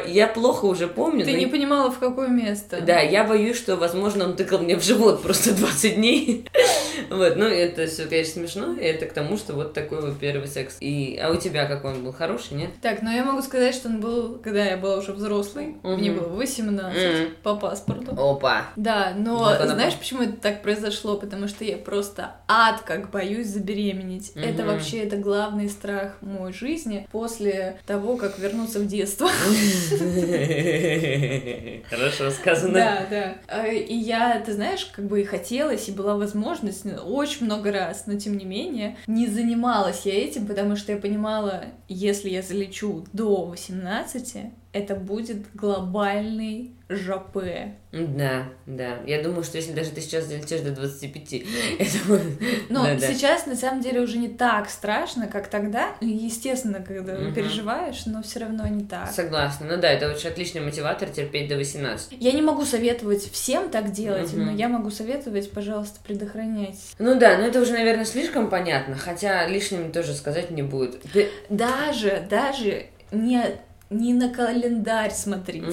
Я плохо уже помню. Ты но не понимала, в какое место. Да, я боюсь, что, возможно, он тыкал мне в живот просто 20 дней. Вот, ну, это все, конечно, смешно, и это к тому, что вот такой вот первый секс. И, а у тебя какой он был? Хороший, нет? Так, но я могу сказать, что он был, когда я была уже взрослой. Мне было 18 Мгм. по паспорту. Опа. Да, но знаешь, по- почему это так произошло? Потому что я просто ад как боюсь забеременеть. Это Мгм. вообще это главный страх моей жизни после того, как вернуться в детство. Хорошо сказано. Да, да. Э, И я, ты знаешь, как бы и хотелось, и была возможность очень много раз, но тем не менее не занималась я этим, потому что я понимала, если я залечу до 18, это будет глобальный ЖП. Да, да. Я думаю, что если даже ты сейчас долетишь до 25, это будет... Но Да, да. сейчас на самом деле уже не так страшно, как тогда. Естественно, когда Мгм. переживаешь, но все равно не так. Согласна. Ну да, это очень отличный мотиватор терпеть до 18. Я не могу советовать всем так делать, Мгм. но я могу советовать, пожалуйста, предохраняйтесь. Ну да, но это уже, наверное, слишком понятно, хотя лишним тоже сказать не будет. Ты- Даже, даже не, не на календарь смотрите,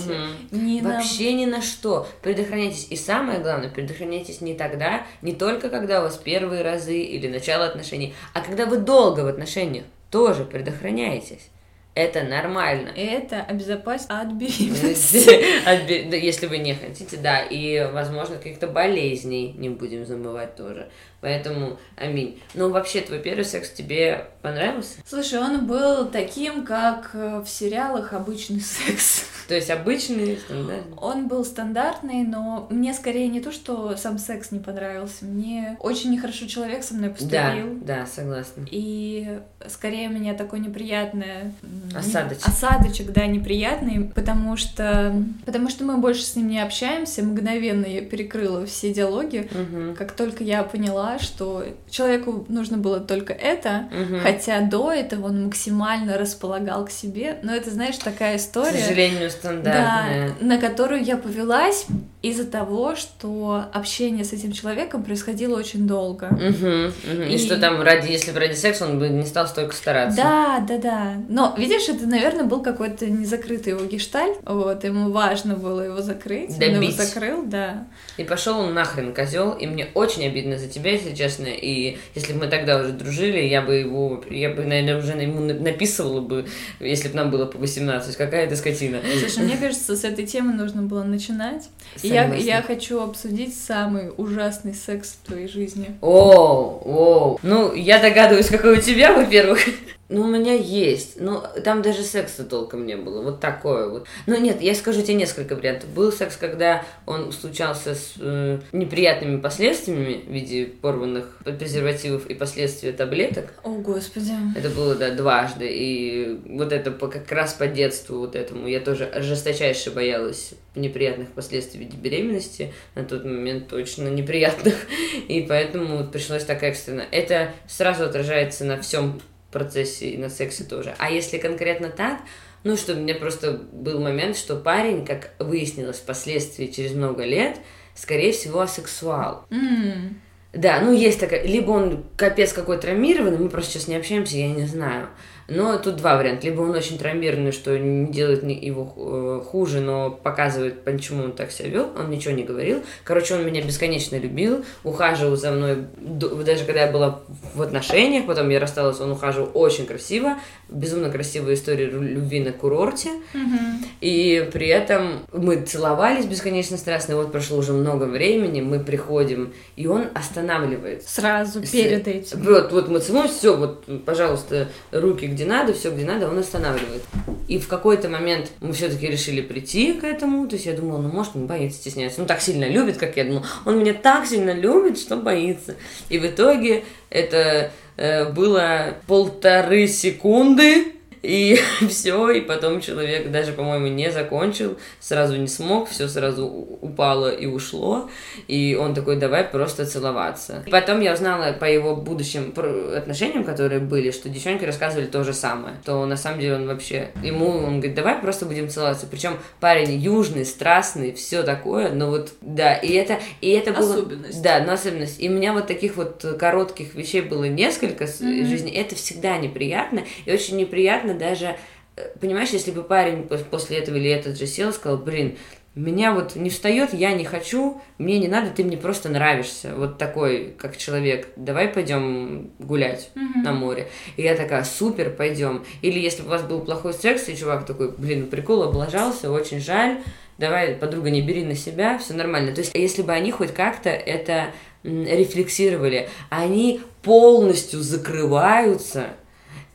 Мгм. не на... Вообще ни на что. Предохраняйтесь. И самое главное, предохраняйтесь не тогда, не только когда у вас первые разы или начало отношений, а когда вы долго в отношениях, тоже предохраняйтесь. Это нормально. Это обезопасит от беременности. Если вы не хотите, да, и, возможно, каких-то болезней не будем забывать тоже. Поэтому, аминь. Ну, вообще, твой первый секс тебе понравился? Слушай, он был таким, как э, в сериалах обычный секс. То есть обычный, стандартный? Он был стандартный, но мне скорее не то, что сам секс не понравился, мне очень нехорошо человек со мной Да, поступил. да, согласна. И скорее у меня такой неприятный Осадочек. осадочек, да, неприятный, потому что потому что мы больше с ним не общаемся. Мгновенно я перекрыла все диалоги. Мгм. Как только я поняла, что человеку нужно было только это, Мгм. хотя до этого он максимально располагал к себе, но это, знаешь, такая К история. сожалению, стандартная. Да, на которую я повелась из-за того, что общение с этим человеком происходило очень долго. Мгм, мгм. И... И- что там ради, если бы ради секса он бы не стал столько стараться. Да, да, да. Но видишь, это, наверное, был какой-то незакрытый его гештальт. Вот, ему важно было его закрыть. Он его Добить. закрыл, да. И пошел он нахрен, козел, и мне очень обидно за тебя, если честно. И если бы мы тогда уже дружили, я бы его, я бы, наверное, уже ему на- написывала бы, если бы нам было по 18, какая ты скотина. Слушай, мне кажется, с этой темы нужно было начинать. И я, я хочу обсудить самый ужасный секс в твоей жизни. О, о. Ну, я догадываюсь, какой у тебя, во-первых. Ну, у меня есть. Ну, там даже секса толком не было. Вот такое вот. Ну, нет, я скажу тебе несколько вариантов. Был секс, когда он случался с э, неприятными последствиями в виде порванных презервативов и последствия таблеток. О, господи. Это было, да, дважды. И вот это по, как раз по детству вот этому. Я тоже жесточайше боялась неприятных последствий в виде беременности. На тот момент точно неприятных. И поэтому вот пришлось так экстренно. Это сразу отражается на всем процессе и на сексе тоже. А если конкретно так, ну что, у меня просто был момент, что парень, как выяснилось впоследствии через много лет, скорее всего, асексуал. М, Да, ну есть такая, либо он капец какой травмированный, мы просто сейчас не общаемся, я не знаю. Но тут два варианта. Либо он очень травмированный, что не делает его э, хуже, но показывает, почему он так себя вел. Он ничего не говорил. Короче, он меня бесконечно любил, ухаживал за мной, даже когда я была в отношениях, потом я рассталась, он ухаживал очень красиво. Безумно красивая история любви на курорте. Угу. И при этом мы целовались бесконечно страстно. И вот прошло уже много времени, мы приходим, и он останавливается. Сразу перед этим. Вот, вот мы целуем, все, вот, пожалуйста, руки где надо, все где надо, он останавливает. И в какой-то момент мы все-таки решили прийти к этому. То есть я думала, ну может он боится, стесняется. Ну так сильно любит, как я думала. Он меня так сильно любит, что боится. И в итоге это э, было полторы секунды и все, и потом человек даже, по-моему, не закончил, сразу не смог, все сразу упало и ушло, и он такой, давай просто целоваться. И потом я узнала по его будущим отношениям, которые были, что девчонки рассказывали то же самое, то на самом деле он вообще, ему, он говорит, давай просто будем целоваться, причем парень южный, страстный, все такое, но вот, да, и это, и это было... Особенность. Да, но особенность. И у меня вот таких вот коротких вещей было несколько mm-hmm. в жизни, это всегда неприятно, и очень неприятно даже, э, понимаешь, если бы парень после этого или этот же сел и сказал, блин, меня вот не встает, я не хочу, мне не надо, ты мне просто нравишься. Вот такой, как человек. Давай пойдем гулять mm-hmm. на море. И я такая, супер, пойдем. Или если бы у вас был плохой секс, и чувак такой, блин, прикол, облажался, очень жаль, давай, подруга, не бери на себя, все нормально. То есть, если бы они хоть как-то это рефлексировали, они полностью закрываются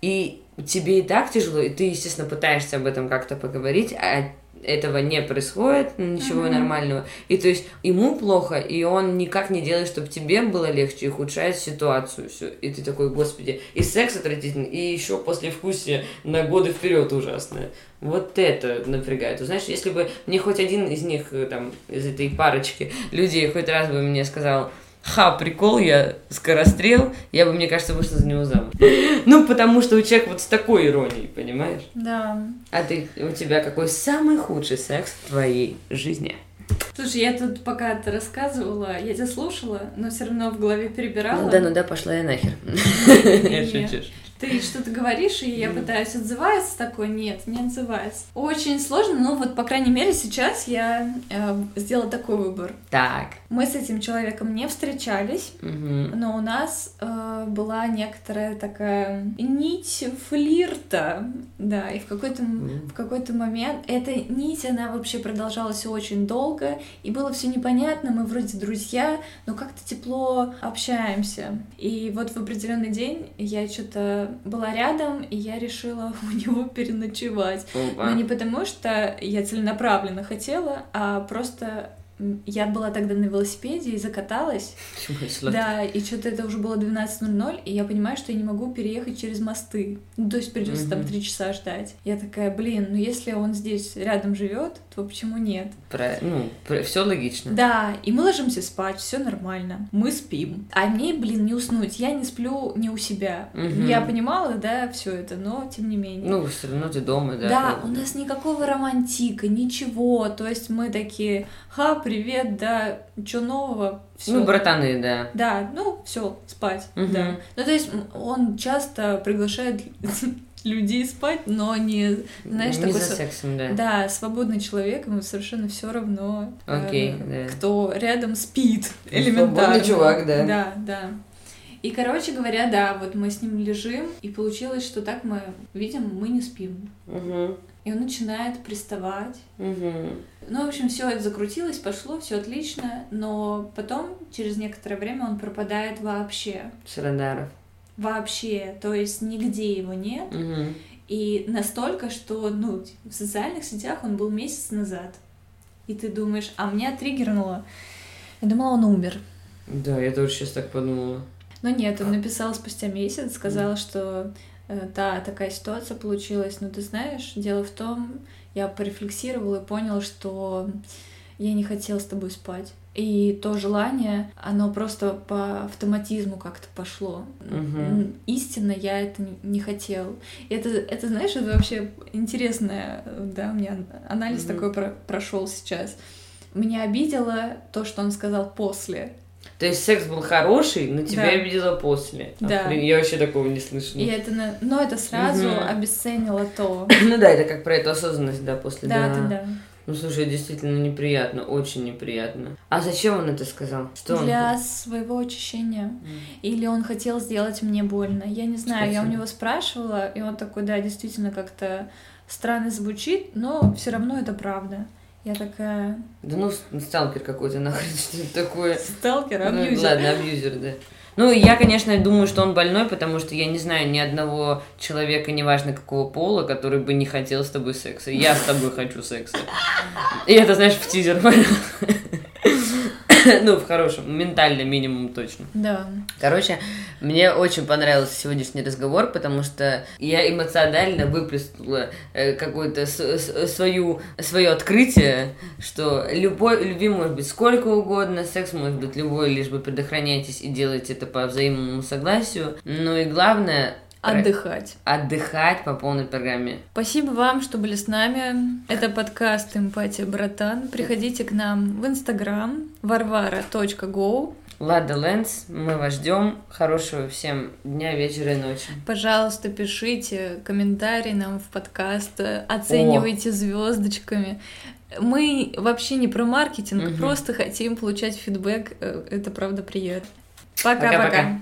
и тебе и так тяжело, и ты, естественно, пытаешься об этом как-то поговорить, а этого не происходит, ничего mm-hmm. нормального. И то есть ему плохо, и он никак не делает, чтобы тебе было легче, и ухудшает ситуацию все. И ты такой, господи, и секс отвратительный, и еще после вкусия на годы вперед ужасное. Вот это напрягает. Знаешь, если бы мне хоть один из них, э, там, из этой парочки людей хоть раз бы мне сказал, ха, прикол, я скорострел, я бы, мне кажется, вышла за него замуж. Ну, потому что у человека вот с такой иронией, понимаешь? Да. А ты, у тебя какой самый худший секс в твоей жизни? Слушай, я тут пока ты рассказывала, я тебя слушала, но все равно в голове перебирала. Ну да, ну да, пошла я нахер. Ты что-то говоришь, и я пытаюсь отзываться, такой, нет, не отзывается. Очень сложно, но вот, по крайней мере, сейчас я э, сделала такой выбор. Так. Мы с этим человеком не встречались, угу. но у нас э, была некоторая такая нить флирта, да, и в какой-то mm. в какой-то момент эта нить, она вообще продолжалась очень долго, и было все непонятно, мы вроде друзья, но как-то тепло общаемся. И вот в определенный день я что-то была рядом, и я решила у него переночевать. Опа. Но не потому, что я целенаправленно хотела, а просто я была тогда на велосипеде и закаталась. Да, и что-то это уже было 12.00, и я понимаю, что я не могу переехать через мосты. Ну, то есть придется там три часа ждать. Я такая, блин, ну если он здесь рядом живет, то почему нет? Про, ну, про, все логично. Да, и мы ложимся спать, все нормально. Мы спим. А мне, блин, не уснуть. Я не сплю не у себя. Угу. Я понимала, да, все это, но тем не менее. Ну, все равно ты дома, да. Да, у нас никакого романтика, ничего. То есть мы такие, ха, привет, да, что нового? Всё. Ну, братаны, да. Да, ну, все, спать, угу. да. Ну, то есть он часто приглашает людей спать, но не, знаешь, не такой... за сексом, да. Да, свободный человек, ему совершенно все равно, Окей, э, да. кто рядом спит, Ну, элементарно. свободный чувак, да. Да, да. И, короче говоря, да, вот мы с ним лежим, и получилось, что так мы видим, мы не спим. Угу. И он начинает приставать. Угу. Ну, в общем, все это закрутилось, пошло, все отлично, но потом, через некоторое время, он пропадает вообще. С радаров. Вообще, то есть нигде его нет. Угу. И настолько, что, ну, в социальных сетях он был месяц назад. И ты думаешь, а меня триггернуло. Я думала, он умер. Да, я тоже сейчас так подумала. Но нет, он написал спустя месяц, сказал, что да, такая ситуация получилась, но ты знаешь, дело в том, я порефлексировала и поняла, что я не хотела с тобой спать. И то желание, оно просто по автоматизму как-то пошло. Угу. Истинно я это не хотел. Это, это, знаешь, это вообще интересное, да, у меня анализ Мгм. такой про- прошел сейчас. Меня обидело то, что он сказал после. То есть секс был хороший, но тебя Да. обидела после. Да. Охрен- Я вообще такого не слышала. И это, но это сразу Мгм. обесценило то. Ну да, это как про эту осознанность, да, после Да, да, да. Ну слушай, действительно неприятно, очень неприятно. А зачем он это сказал? Что он Для своего очищения. М. Или он хотел сделать мне больно. Я не знаю, я у Спасибо. него спрашивала, и он такой, да, действительно как-то странно звучит, но все равно это правда. Я такая, Да ну, сталкер какой-то нахрен, что это такое? сталкер, Ну, абьюзер. ладно, абьюзер, да. Ну, я, конечно, думаю, что он больной, потому что я не знаю ни одного человека, неважно какого пола, который бы не хотел с тобой секса. Я с тобой хочу секса. И это, знаешь, в тизер? Ну, в хорошем, ментально минимум точно. Да. Короче, мне очень понравился сегодняшний разговор, потому что я эмоционально выплеснула э, какое-то свою, свое открытие, что любой, любви может быть сколько угодно, секс может быть любой, лишь бы предохраняйтесь и делайте это по взаимному согласию. Ну и главное, Отдыхать. отдыхать по полной программе. Спасибо вам, что были с нами. Это подкаст «Эмпатия, братан». Приходите к нам в Инстаграм varvara.go. Лада Лэнс, мы вас ждем. Хорошего всем дня, вечера и ночи. Пожалуйста, пишите комментарии нам в подкаст, оценивайте звездочками. Мы вообще не про маркетинг, Мгм. просто хотим получать фидбэк. э, Это правда приятно. Пока-пока.